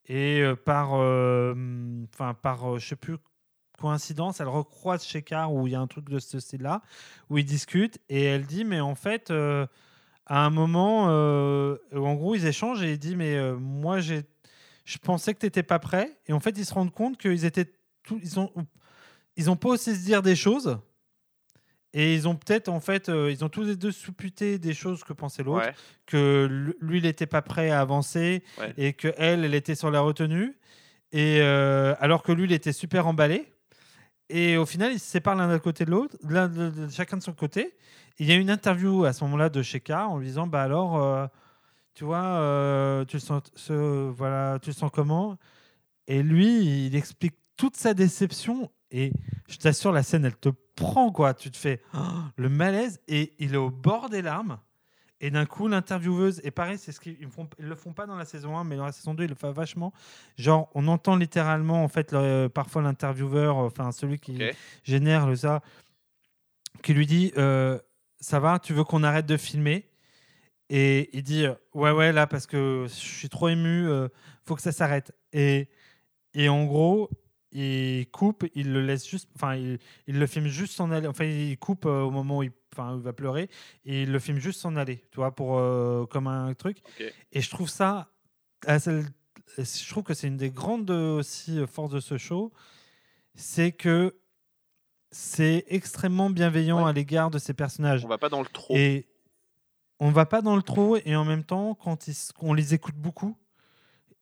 Et euh, par, euh, enfin, par euh, je sais plus, coïncidence, elle recroise Shekar où il y a un truc de ce style-là, où ils discutent. Et elle dit, mais en fait, euh, à un moment, euh, en gros, ils échangent et il dit, mais moi, j'ai, je pensais que tu n'étais pas prêt. Et en fait, ils se rendent compte qu'ils étaient ils ont, ils ont pas osé se dire des choses. Et ils ont peut-être, en fait, euh, ils ont tous les deux supputé des choses que pensait l'autre, ouais. que lui, il n'était pas prêt à avancer Ouais. et que elle, elle était sur la retenue. Et euh, alors que lui, il était super emballé. Et au final, ils se séparent l'un d'un côté de l'autre, chacun de son côté. Il y a une interview à ce moment-là de Sheka en lui disant Bah alors, euh, tu vois, tu, le sens, ce- voilà, tu le sens comment? Et lui, il explique toute sa déception. Et je t'assure, la scène, elle te prend, quoi. Tu te fais oh, le malaise. Et il est au bord des larmes. Et d'un coup, l'intervieweuse, et pareil, c'est ce qu'ils ils font, ils le font pas dans la saison 1, mais dans la saison 2, ils le font vachement. Genre, on entend littéralement, en fait, le- parfois l'intervieweur, enfin, celui qui génère le ça, qui lui dit euh, Ça va, tu veux qu'on arrête de filmer? Et il dit Ouais, ouais, là, parce que je suis trop ému, euh, faut que ça s'arrête. Et, et en gros, il coupe, il le laisse juste, enfin, il, il le filme juste s'en aller. Enfin, il coupe euh, au moment où il, enfin, il va pleurer et il le filme juste s'en aller, tu vois, pour euh, comme un truc. Et je trouve ça, assez- je trouve que c'est une des grandes aussi euh, forces de ce show, c'est que c'est extrêmement bienveillant Ouais. à l'égard de ces personnages. On va pas dans le trop. Et on va pas dans le trop et en même temps, quand ils on les écoute beaucoup.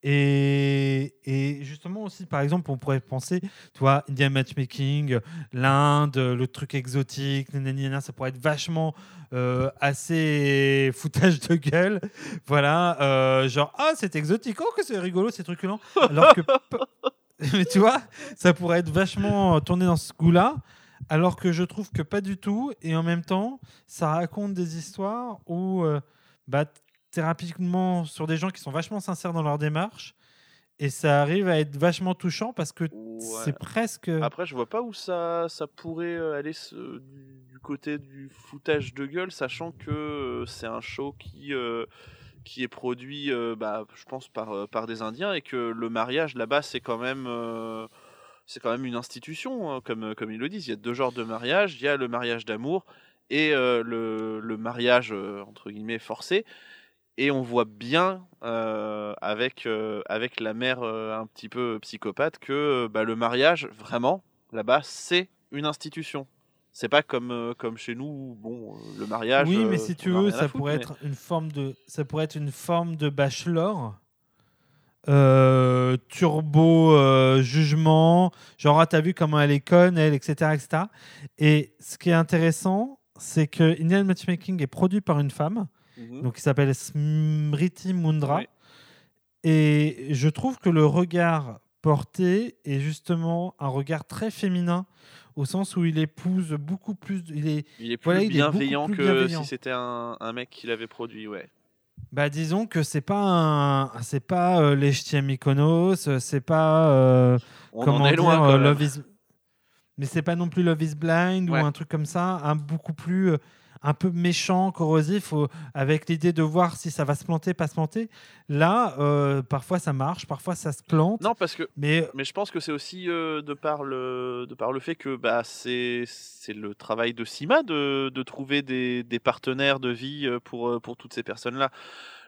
Et, et justement aussi, par exemple, on pourrait penser, tu vois, Indian Matchmaking, l'Inde, le truc exotique, nanana, ça pourrait être vachement euh, assez foutage de gueule. Voilà, euh, genre, ah, c'est exotique, oh, que c'est rigolo, c'est truculent. Alors que, mais tu vois, ça pourrait être vachement tourné dans ce goût-là. Alors que je trouve que pas du tout. Et en même temps, ça raconte des histoires où euh, bah, rapidement sur des gens qui sont vachement sincères dans leur démarche. Et ça arrive à être vachement touchant parce que Ouais. c'est presque. Après, je vois pas où ça, ça pourrait euh, aller ce- du, du côté du foutage de gueule, sachant que euh, c'est un show qui, euh, qui est produit, euh, bah, je pense, par, euh, par des Indiens et que le mariage là-bas, c'est quand même. euh, c'est quand même une institution, hein, comme, comme ils le disent. Il y a deux genres de mariage. Il y a le mariage d'amour et le, le mariage, entre guillemets, forcé. Et on voit bien euh, avec, euh, avec la mère euh, un petit peu psychopathe que bah, le mariage, vraiment, là-bas, c'est une institution. C'est pas comme, comme chez nous, bon, le mariage. oui, mais si tu veux, ça foutre, pourrait mais- être une forme de, ça pourrait être une forme de bachelor. turbo jugement, genre ah, t'as vu comment elle est conne, elle, etc., etc. Et ce qui est intéressant, c'est que Indian Matchmaking est produit par une femme, Mhm. donc qui s'appelle Smriti Mundra. Et je trouve que le regard porté est justement un regard très féminin, au sens où il épouse beaucoup plus. Il est, Il est plus Voilà, il est bienveillant plus que bienveillant. si c'était un, un mec qui l'avait produit, ouais. bah, disons que c'est pas un, c'est pas euh, les ch'tis à Mykonos, euh, c'est pas euh, On comment en est dire, loin, euh. Love is, mais c'est pas non plus Love is Blind Ouais. ou un truc comme ça, un beaucoup plus, euh, un peu méchant, corrosif, euh, avec l'idée de voir si ça va se planter, pas se planter. Là, euh, parfois ça marche, parfois ça se plante, Non, parce que mais Mais je pense que c'est aussi euh, de, par le, de par le fait que bah, c'est c'est le travail de Sima de, de trouver des, des partenaires de vie euh, pour, euh, pour toutes ces personnes-là.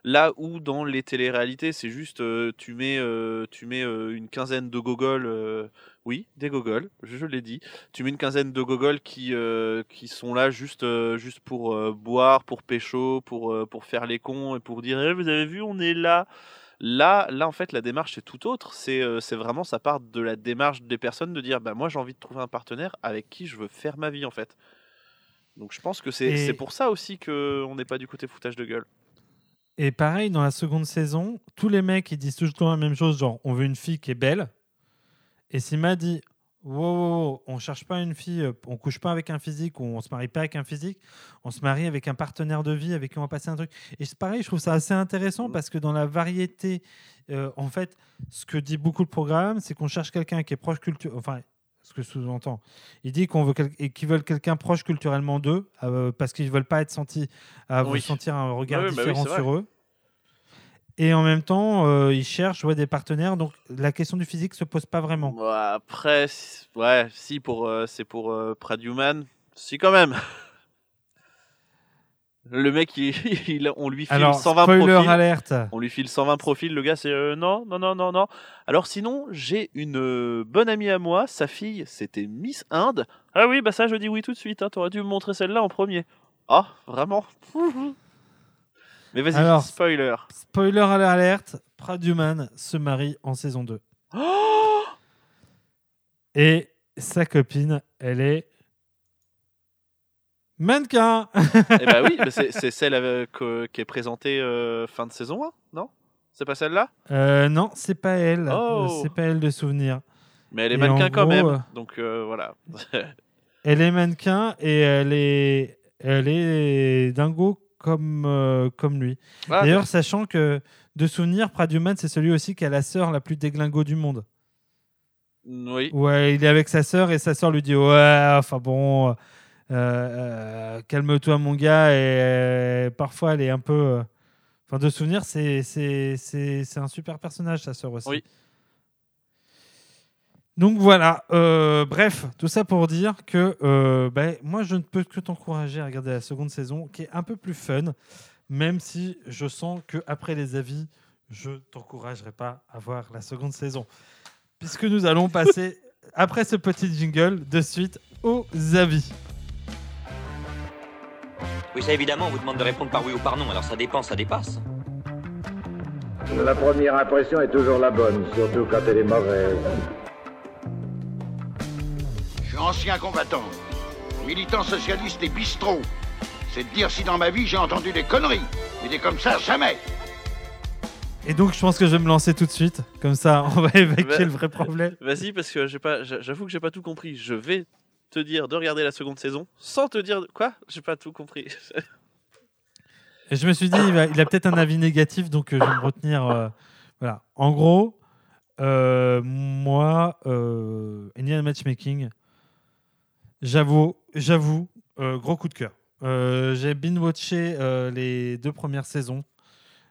Là où dans les téléréalités, c'est juste euh, tu mets, euh, tu mets euh, une quinzaine de gogoles, euh, oui, des gogoles, je, je l'ai dit, tu mets une quinzaine de gogoles qui, euh, qui sont là juste, euh, juste pour euh, boire, pour pécho, pour, pour faire les cons et pour dire Eh, vous avez vu, on est là. Là, là, en fait, la démarche est tout autre. C'est vraiment, ça part de la démarche des personnes de dire, bah moi, j'ai envie de trouver un partenaire avec qui je veux faire ma vie, en fait. Donc, je pense que c'est Et- pour ça aussi que on n'est pas du côté foutage de gueule. Et pareil, dans la seconde saison, tous les mecs ils disent toujours la même chose, genre on veut une fille qui est belle. Et Sima dit wow, wow, wow, on cherche pas une fille, euh, on couche pas avec un physique ou on se marie pas avec un physique, on se marie avec un partenaire de vie avec qui on va passer un truc. Et c'est pareil, je trouve ça assez intéressant parce que dans la variété, euh, en fait, ce que dit beaucoup le programme, c'est qu'on cherche quelqu'un qui est proche culture, enfin. Ce que sous-entend, il dit qu'on veut quel- et qu'ils veulent quelqu'un proche culturellement d'eux euh, parce qu'ils veulent pas être sentis, à Oui. sentir un regard Oui, bah oui, différent sur eux. Et en même temps, euh, ils cherchent ouais, des partenaires. Donc la question du physique se pose pas vraiment. Après, si- ouais, si pour euh, c'est pour euh, Pradyuman, si quand même. Le mec, il, il- on lui file Alors, 120 spoiler profils. alerte. On lui file 120 profils, le gars c'est euh, non, non, non, non, non. Alors sinon, j'ai une euh, bonne amie à moi, sa fille c'était Miss Inde. Ah oui, bah ça je dis oui tout de suite, hein, t'aurais dû me montrer celle-là en premier. Ah, vraiment Mais vas-y, Alors- spoiler. Spoiler alerte. Praduman se marie en saison 2. Oh Et sa copine, elle est mannequin. Eh bah oui, mais c'est c'est celle avec, euh, qui est présentée euh, fin de saison 1, non? C'est pas celle-là? Euh, non, c'est pas elle. Oh. Euh, C'est pas elle de souvenir. Mais elle est Et mannequin quand gros, même, donc voilà. Elle est mannequin et elle est, elle est dingo comme, euh, comme lui. Ah, D'ailleurs, sachant que de souvenir, Praduman, c'est celui aussi qui a la sœur la plus déglingo du monde. oui. Ouais, il est avec sa sœur et sa sœur lui dit Ouais, enfin bon, euh, euh, calme-toi, mon gars. Et parfois, elle est un peu. Enfin, de souvenir, c'est un super personnage, sa sœur aussi. Oui. Donc voilà, euh, bref, tout ça pour dire que euh, ben, moi je ne peux que t'encourager à regarder la seconde saison qui est un peu plus fun, même si je sens que après les avis, je t'encouragerai pas à voir la seconde saison. Puisque nous allons passer, après ce petit jingle, de suite aux avis. Oui, ça évidemment, on vous demande de répondre par oui ou par non, alors ça dépend, ça dépasse. La première impression est toujours la bonne, surtout quand elle est mauvaise. Ancien combattant, militant socialiste et bistrot. C'est de dire si dans ma vie j'ai entendu des conneries. Mais des comme ça, jamais. Et donc je pense que je vais me lancer tout de suite, comme ça on va évacuer Va- le vrai problème. Vas-y, parce que j'ai pas, j'a- j'avoue que j'ai pas tout compris. Je vais te dire de regarder la seconde saison sans te dire quoi? J'ai pas tout compris. Et je me suis dit, il, a peut-être un avis négatif, donc euh, je vais me retenir. euh, voilà. En gros, euh, moi, euh, Indian Matchmaking, j'avoue, j'avoue, euh, gros coup de cœur. Euh, J'ai binge-watché euh, les deux premières saisons.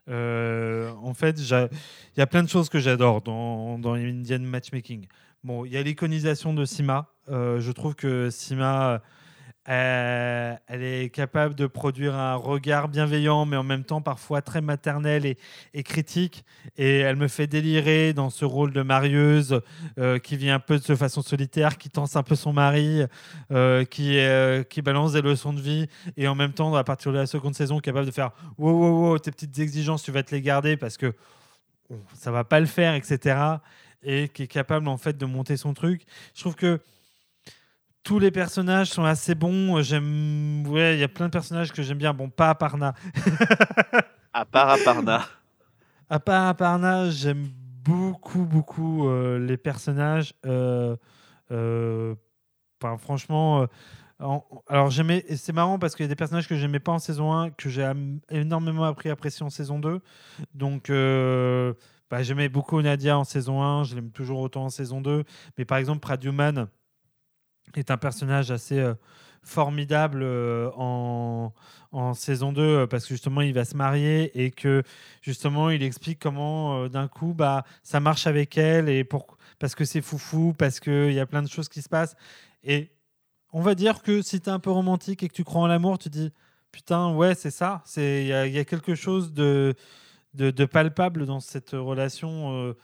En fait, il y a plein de choses que j'adore dans, dans Indian Matchmaking. Bon, il y a l'iconisation de Sima. Je trouve que Sima, euh, elle est capable de produire un regard bienveillant, mais en même temps parfois très maternel et, critique. Et elle me fait délirer dans ce rôle de marieuse euh, qui vit un peu de façon solitaire, qui tense un peu son mari, euh, qui, qui balance des leçons de vie. Et en même temps, à partir de la seconde saison, capable de faire wow, wow, wow, tes petites exigences, tu vas te les garder parce que ça va pas le faire, etc. Et qui est capable en fait de monter son truc. Je trouve que tous les personnages sont assez bons. J'aime, ouais, il y a plein de personnages que j'aime bien. Bon, pas Aparna. à part Aparna. À part Aparna, j'aime beaucoup, beaucoup euh, les personnages. Euh, euh, enfin, franchement, euh, en- alors j'aimais. C'est marrant parce qu'il y a des personnages que j'aimais pas en saison 1 que j'ai énormément appris à apprécier en saison 2. Donc. euh, bah, j'aimais beaucoup Nadia en saison 1, je l'aime toujours autant en saison 2. Mais par exemple, Pradyuman est un personnage assez euh, formidable euh, en, en saison 2 euh, parce que justement il va se marier et que justement il explique comment d'un coup bah, ça marche avec elle et pour, parce que c'est foufou, parce qu'il y a plein de choses qui se passent. Et on va dire que si tu es un peu romantique et que tu crois en l'amour, tu dis putain, ouais, c'est ça. Il y, a- quelque chose de, de, palpable dans cette relation.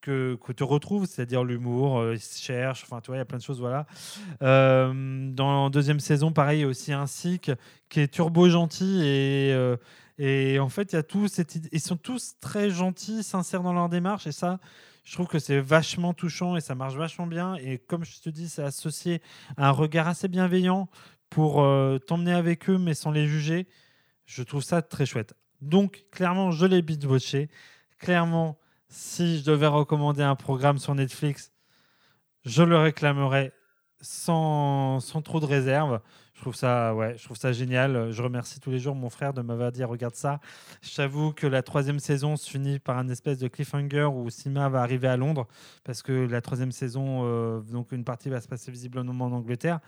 Que, que tu retrouves, c'est-à-dire l'humour, euh, ils se cherchent, enfin, tu vois, il y a plein de choses, voilà. Euh, dans la deuxième saison, pareil, il y a aussi un Sikh qui est turbo gentil et, euh, et en fait, il y a tous ils sont tous très gentils, sincères dans leur démarche et ça, je trouve que c'est vachement touchant et ça marche vachement bien. Et comme je te dis, c'est associé à un regard assez bienveillant pour t'emmener avec eux mais sans les juger. Je trouve ça très chouette. Donc, clairement, je l'ai binge-watché. Clairement, si je devais recommander un programme sur Netflix, je le réclamerais sans, sans trop de réserve. Je trouve ça, ouais, je trouve ça génial. Je remercie tous les jours mon frère de m'avoir dit regarde ça. J'avoue que la troisième saison se finit par un espèce de cliffhanger où Sima va arriver à Londres parce que la troisième saison, euh, donc une partie va se passer visiblement en Angleterre.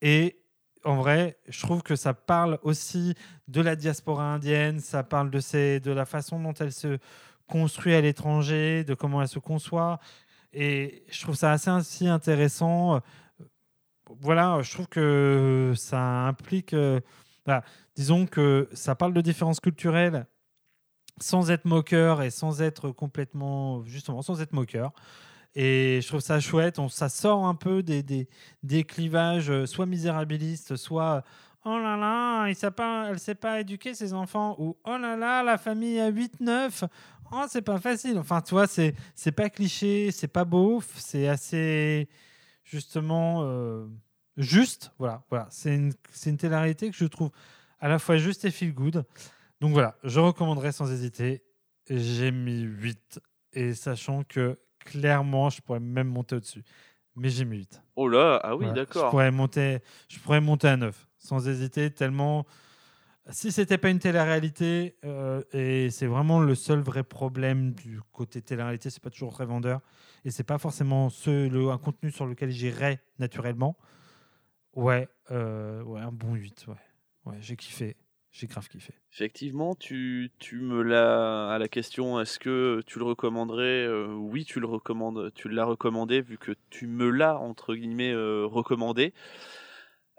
Et en vrai, je trouve que ça parle aussi de la diaspora indienne, ça parle de, ces, de la façon dont elle se construit à l'étranger, de comment elle se conçoit. Et je trouve ça assez intéressant. Voilà, je trouve que ça implique. euh, disons que ça parle de différences culturelles sans être moqueur et sans être complètement. Justement, sans être moqueur. Et je trouve ça chouette. On, ça sort un peu des, des, des clivages, euh, soit misérabilistes, soit oh là là, il pas, elle ne sait pas éduquer ses enfants, ou oh là là, la famille à 8-9, oh, c'est pas facile. Enfin, tu vois, c'est, c'est pas cliché, c'est pas beau, c'est assez justement euh, juste. Voilà, voilà. C'est une, c'est une télé-réalité que je trouve à la fois juste et feel good. Donc voilà, je recommanderais sans hésiter. J'ai mis 8. Et sachant que clairement, je pourrais même monter au-dessus. Mais j'ai mis 8. Oh là, ah oui, Voilà, Je d'accord. pourrais, monter, je pourrais monter à 9, sans hésiter, tellement. Si c'était pas une télé-réalité, euh, et c'est vraiment le seul vrai problème du côté télé-réalité, c'est pas toujours très vendeur, et c'est pas forcément un contenu sur lequel j'irais naturellement. Ouais, euh, ouais, un bon 8, ouais. Ouais, j'ai kiffé. J'ai grave kiffé. Effectivement, tu, tu me l'as à la question est-ce que tu le recommanderais euh, Oui, tu le recommandes, tu l'as recommandé vu que tu me l'as entre guillemets recommandé.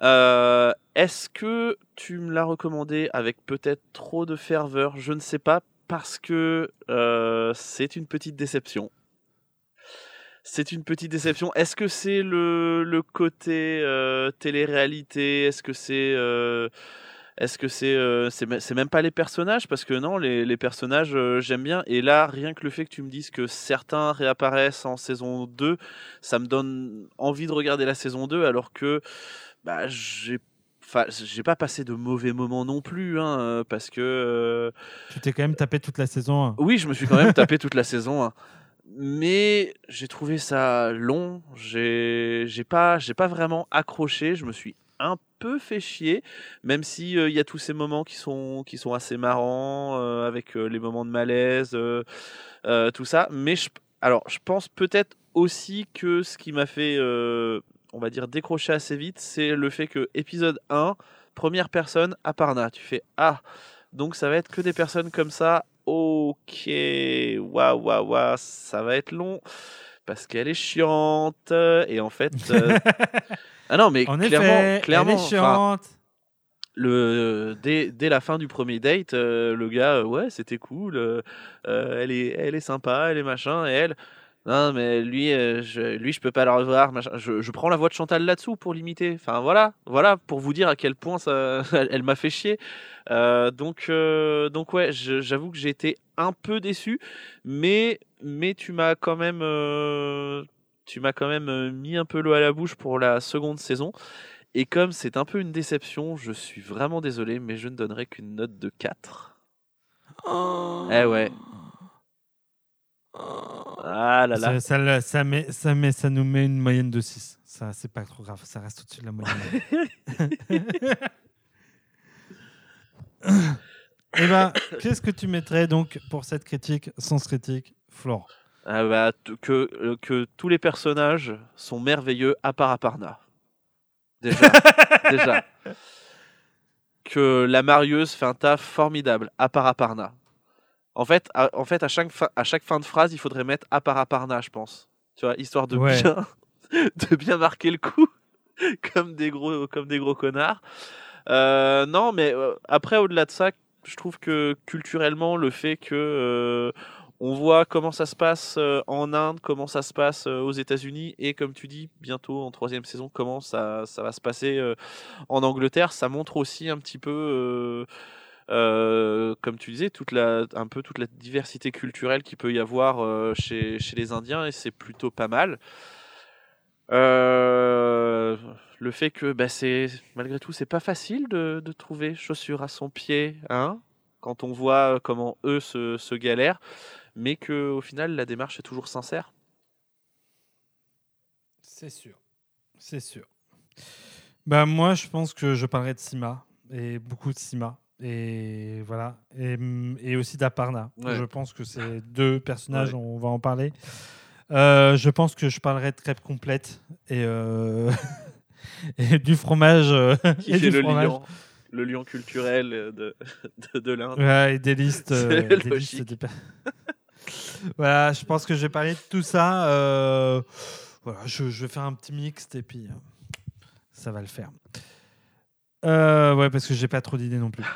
Euh, est-ce que tu me l'as recommandé avec peut-être trop de ferveur? Je ne sais pas parce que euh, c'est une petite déception. C'est une petite déception. Est-ce que c'est le, côté euh, télé-réalité? Est-ce que c'est euh, est-ce que c'est euh, c'est me- c'est même pas les personnages? Parce que non les, les personnages euh, j'aime bien et là rien que le fait que tu me dises que certains réapparaissent en saison 2 ça me donne envie de regarder la saison 2 alors que bah j'ai enfin j'ai pas passé de mauvais moments non plus hein, euh, parce que euh, Tu t'es quand même tapé toute la saison 1. oui, je me suis quand même tapé toute la saison. hein. Mais j'ai trouvé ça long. J'ai pas pas vraiment accroché. Je me suis un peu fait chier, même si euh, il y a tous ces moments qui sont qui sont assez marrants euh, avec euh, les moments de malaise, euh, euh, tout ça. Mais je, alors je pense peut-être aussi que ce qui m'a fait euh, on va dire décrocher assez vite, c'est le fait que épisode 1, première personne, Aparna. Tu fais ah donc ça va être que des personnes comme ça. Ok, waouh, waouh, waouh, ça va être long parce qu'elle est chiante. Et en fait, euh, ah non, mais En clairement, effet, clairement, elle est enfin, chiante. le dès, dès la fin du premier date, euh, le gars, euh, ouais, c'était cool. elle est, elle est sympa, elle est machin, et elle. Non, mais lui, euh, je, lui, je peux pas le revoir. Je, je prends la voix de Chantal là-dessous pour l'imiter. Enfin, voilà, voilà, pour vous dire à quel point ça, elle, elle m'a fait chier. Euh, donc, euh, donc ouais, j'avoue que j'ai été un peu déçu, mais, mais tu m'as quand même, tu m'as quand même mis un peu l'eau à la bouche pour la seconde saison. Et comme c'est un peu une déception, je suis vraiment désolé, mais je ne donnerai qu'une note de 4. Eh ouais. Ah là là. Ça, ça, ça met, ça, met, ça nous met une moyenne de 6. Ça, c'est pas trop grave. Ça reste au-dessus de la moyenne. Et ben, qu'est-ce que tu mettrais donc pour cette critique, sans critique, Flore Ah bah, que, euh, que tous les personnages sont merveilleux à part Aparna. Déjà. déjà. Que la marieuse fait un taf formidable à part Aparna. En fait, à, en fait à, chaque fin, à chaque fin de phrase, il faudrait mettre à part Aparna, je pense. Tu vois, histoire de, Ouais. bien, de bien marquer le coup. comme, des gros, comme des gros connards. Euh, non, mais euh, après, au-delà de ça, je trouve que culturellement, le fait que euh, on voit comment ça se passe en Inde, comment ça se passe aux États-Unis, et comme tu dis, bientôt en troisième saison, comment ça, ça va se passer en Angleterre, ça montre aussi un petit peu, comme tu disais, toute la, un peu toute la diversité culturelle qu'il peut y avoir euh, chez, les Indiens, et c'est plutôt pas mal. Euh, le fait que bah, c'est malgré tout c'est pas facile de, trouver chaussures à son pied hein quand on voit comment eux se, se galèrent mais que au final la démarche est toujours sincère C'est sûr. C'est sûr. Bah, moi, je pense que je parlerai de Sima, et beaucoup de Sima. Et voilà. Et, mm, et aussi d'Aparna. Ouais. Je pense que c'est deux personnages, Ouais. on va en parler. Euh, je pense que je parlerai de crêpes complètes et, euh, et du fromage. euh, qui et fait du le fromage. lion le lion culturel de, de, de l'Inde Ouais, et des listes. euh, des logique. listes de voilà, je pense que je vais parler de tout ça. voilà, je, je vais faire un petit mixte et puis ça va le faire. Euh, ouais, parce que j'ai pas trop d'idées non plus.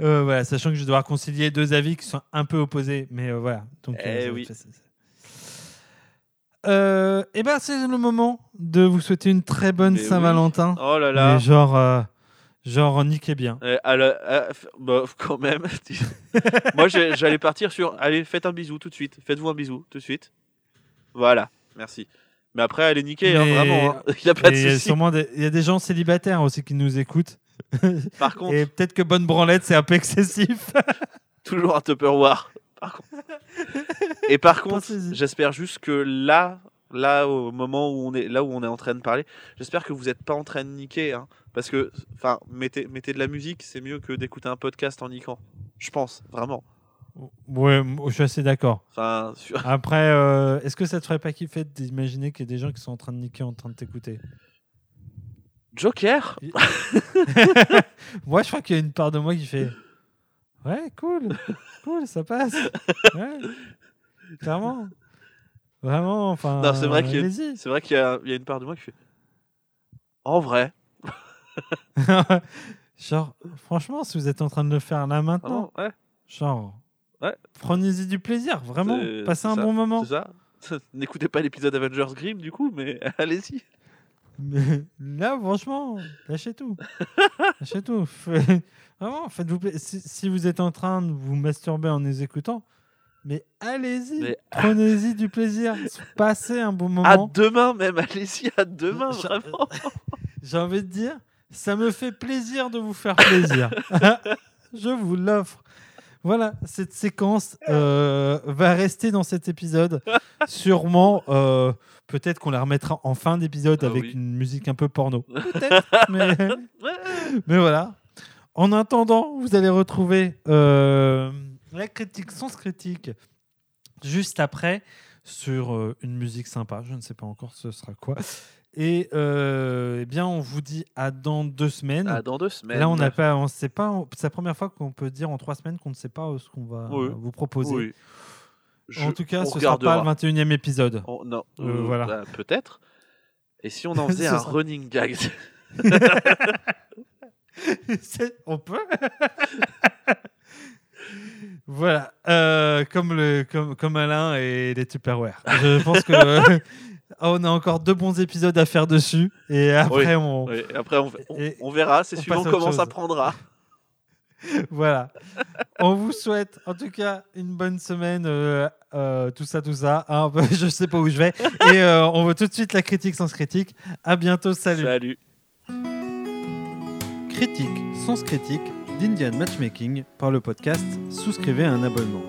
Euh, voilà, sachant que je vais devoir concilier deux avis qui sont un peu opposés, mais euh, voilà. Donc, Eh ça- oui. Euh, et ben c'est le moment de vous souhaiter une très bonne oui. Saint-Valentin. oh là là Mais genre, euh, genre niquez bien. Euh, f- bah, quand même moi j'allais partir sur allez faites un bisou tout de suite faites-vous un bisou tout de suite voilà merci mais après allez niquer hein, Mais- vraiment hein. il n'y a pas de souci sûrement des, il y a des gens célibataires aussi qui nous écoutent. par contre Et peut-être que bonne branlette, c'est un peu excessif. toujours un Tupperware. Par contre. Et par contre, j'espère juste que là, là au moment où on est, là où on est en train de parler, j'espère que vous n'êtes pas en train de niquer, hein, parce que, enfin, mettez, mettez de la musique, c'est mieux que d'écouter un podcast en niquant. Je pense vraiment. Ouais, je suis assez d'accord. Enfin, sur- Après, euh, est-ce que ça te ferait pas kiffer d'imaginer qu'il y a des gens qui sont en train de niquer en train de t'écouter? Joker? Moi, je crois qu'il y a une part de moi qui fait Ouais, cool, cool, ça passe. Ouais, clairement. Vraiment, enfin. Non, c'est vrai qu'il y a- vrai qu'il y, a il y a une part de moi qui fait. En vrai Genre, franchement, si vous êtes en train de le faire là maintenant, vraiment, ouais, genre, Ouais. prenez-y du plaisir, vraiment, passez un ça, bon moment. C'est ça N'écoutez pas l'épisode Avengers Grimm du coup, mais allez-y. Mais là, franchement, lâchez tout. lâchez tout. Vraiment, faites-vous plaisir. Si, si vous êtes en train de vous masturber en les écoutant, mais allez-y, Mais- prenez-y du plaisir, passez un bon À moment. demain même, allez-y, à demain, vraiment. J'ai envie de dire, ça me fait plaisir de vous faire plaisir. Je vous l'offre. Voilà, cette séquence euh, va rester dans cet épisode. Sûrement, euh, peut-être qu'on la remettra en fin d'épisode Ah avec oui. une musique un peu porno. Peut-être, mais, voilà. En attendant, vous allez retrouver euh, la critique, sens critique, juste après, sur une musique sympa. Je ne sais pas encore ce sera quoi. Et euh, eh bien, on vous dit à dans deux semaines. Ah, dans deux semaines. Là, on n'a pas, on sait pas. C'est la première fois qu'on peut dire en trois semaines qu'on ne sait pas euh, ce qu'on va Oui. vous proposer. Oui. Je- En tout cas, ce sera pas regardera. le 21e épisode. On- non, Euh, voilà. bah, peut-être. Et si on en faisait un sera- running gag on peut. voilà, euh, comme, le, comme, comme Alain et les Tupperware. Je pense que euh, on a encore deux bons épisodes à faire dessus. Et après, Oui. on. Oui, Après, on, on- Et- on verra, c'est suivant comment ça chose. prendra. Voilà. on vous souhaite, en tout cas, une bonne semaine. euh, euh, tout ça, tout ça. hein. je sais pas où je vais. Et euh, on veut tout de suite la critique sans critique. À bientôt. Salut. Salut. Critique, sens critique d'Indian Matchmaking par le podcast Souscrivez à un abonnement.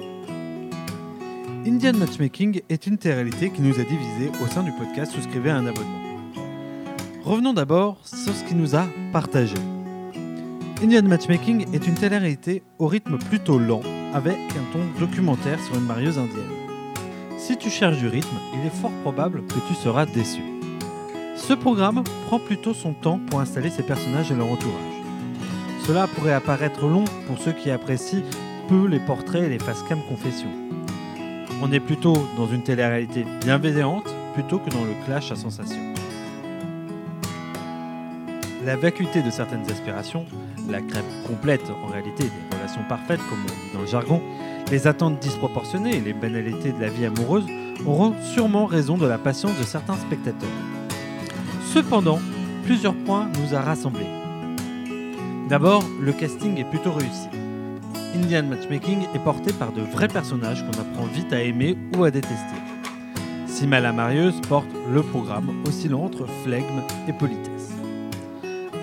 Indian Matchmaking est une réalité qui nous a divisés au sein du podcast Souscrivez à un abonnement. Revenons d'abord sur ce qui nous a partagé. Indian Matchmaking est une télé-réalité au rythme plutôt lent, avec un ton documentaire sur une marieuse indienne. Si tu cherches du rythme, il est fort probable que tu seras déçu. Ce programme prend plutôt son temps pour installer ses personnages et leur entourage. Cela pourrait apparaître long pour ceux qui apprécient peu les portraits et les facecam confessions. On est plutôt dans une télé-réalité bienveillante plutôt que dans le clash à sensations. La vacuité de certaines aspirations, la crêpe complète en réalité des relations parfaites comme on dit dans le jargon, les attentes disproportionnées et les banalités de la vie amoureuse auront sûrement raison de la patience de certains spectateurs. Cependant, plusieurs points nous a rassemblés. D'abord, le casting est plutôt réussi. Indian Matchmaking est porté par de vrais personnages qu'on apprend vite à aimer ou à détester. Sima la marieuse porte le programme oscillant entre flegme et politesse.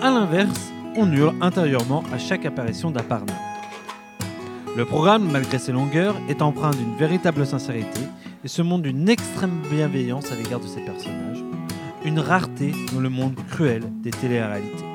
A l'inverse, on hurle intérieurement à chaque apparition d'Aparna. Le programme, malgré ses longueurs, est empreint d'une véritable sincérité et se montre d'une extrême bienveillance à l'égard de ses personnages, une rareté dans le monde cruel des téléréalités.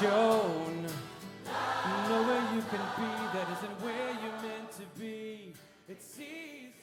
Shown. Nowhere you can be that isn't where you're meant to be. It's easy.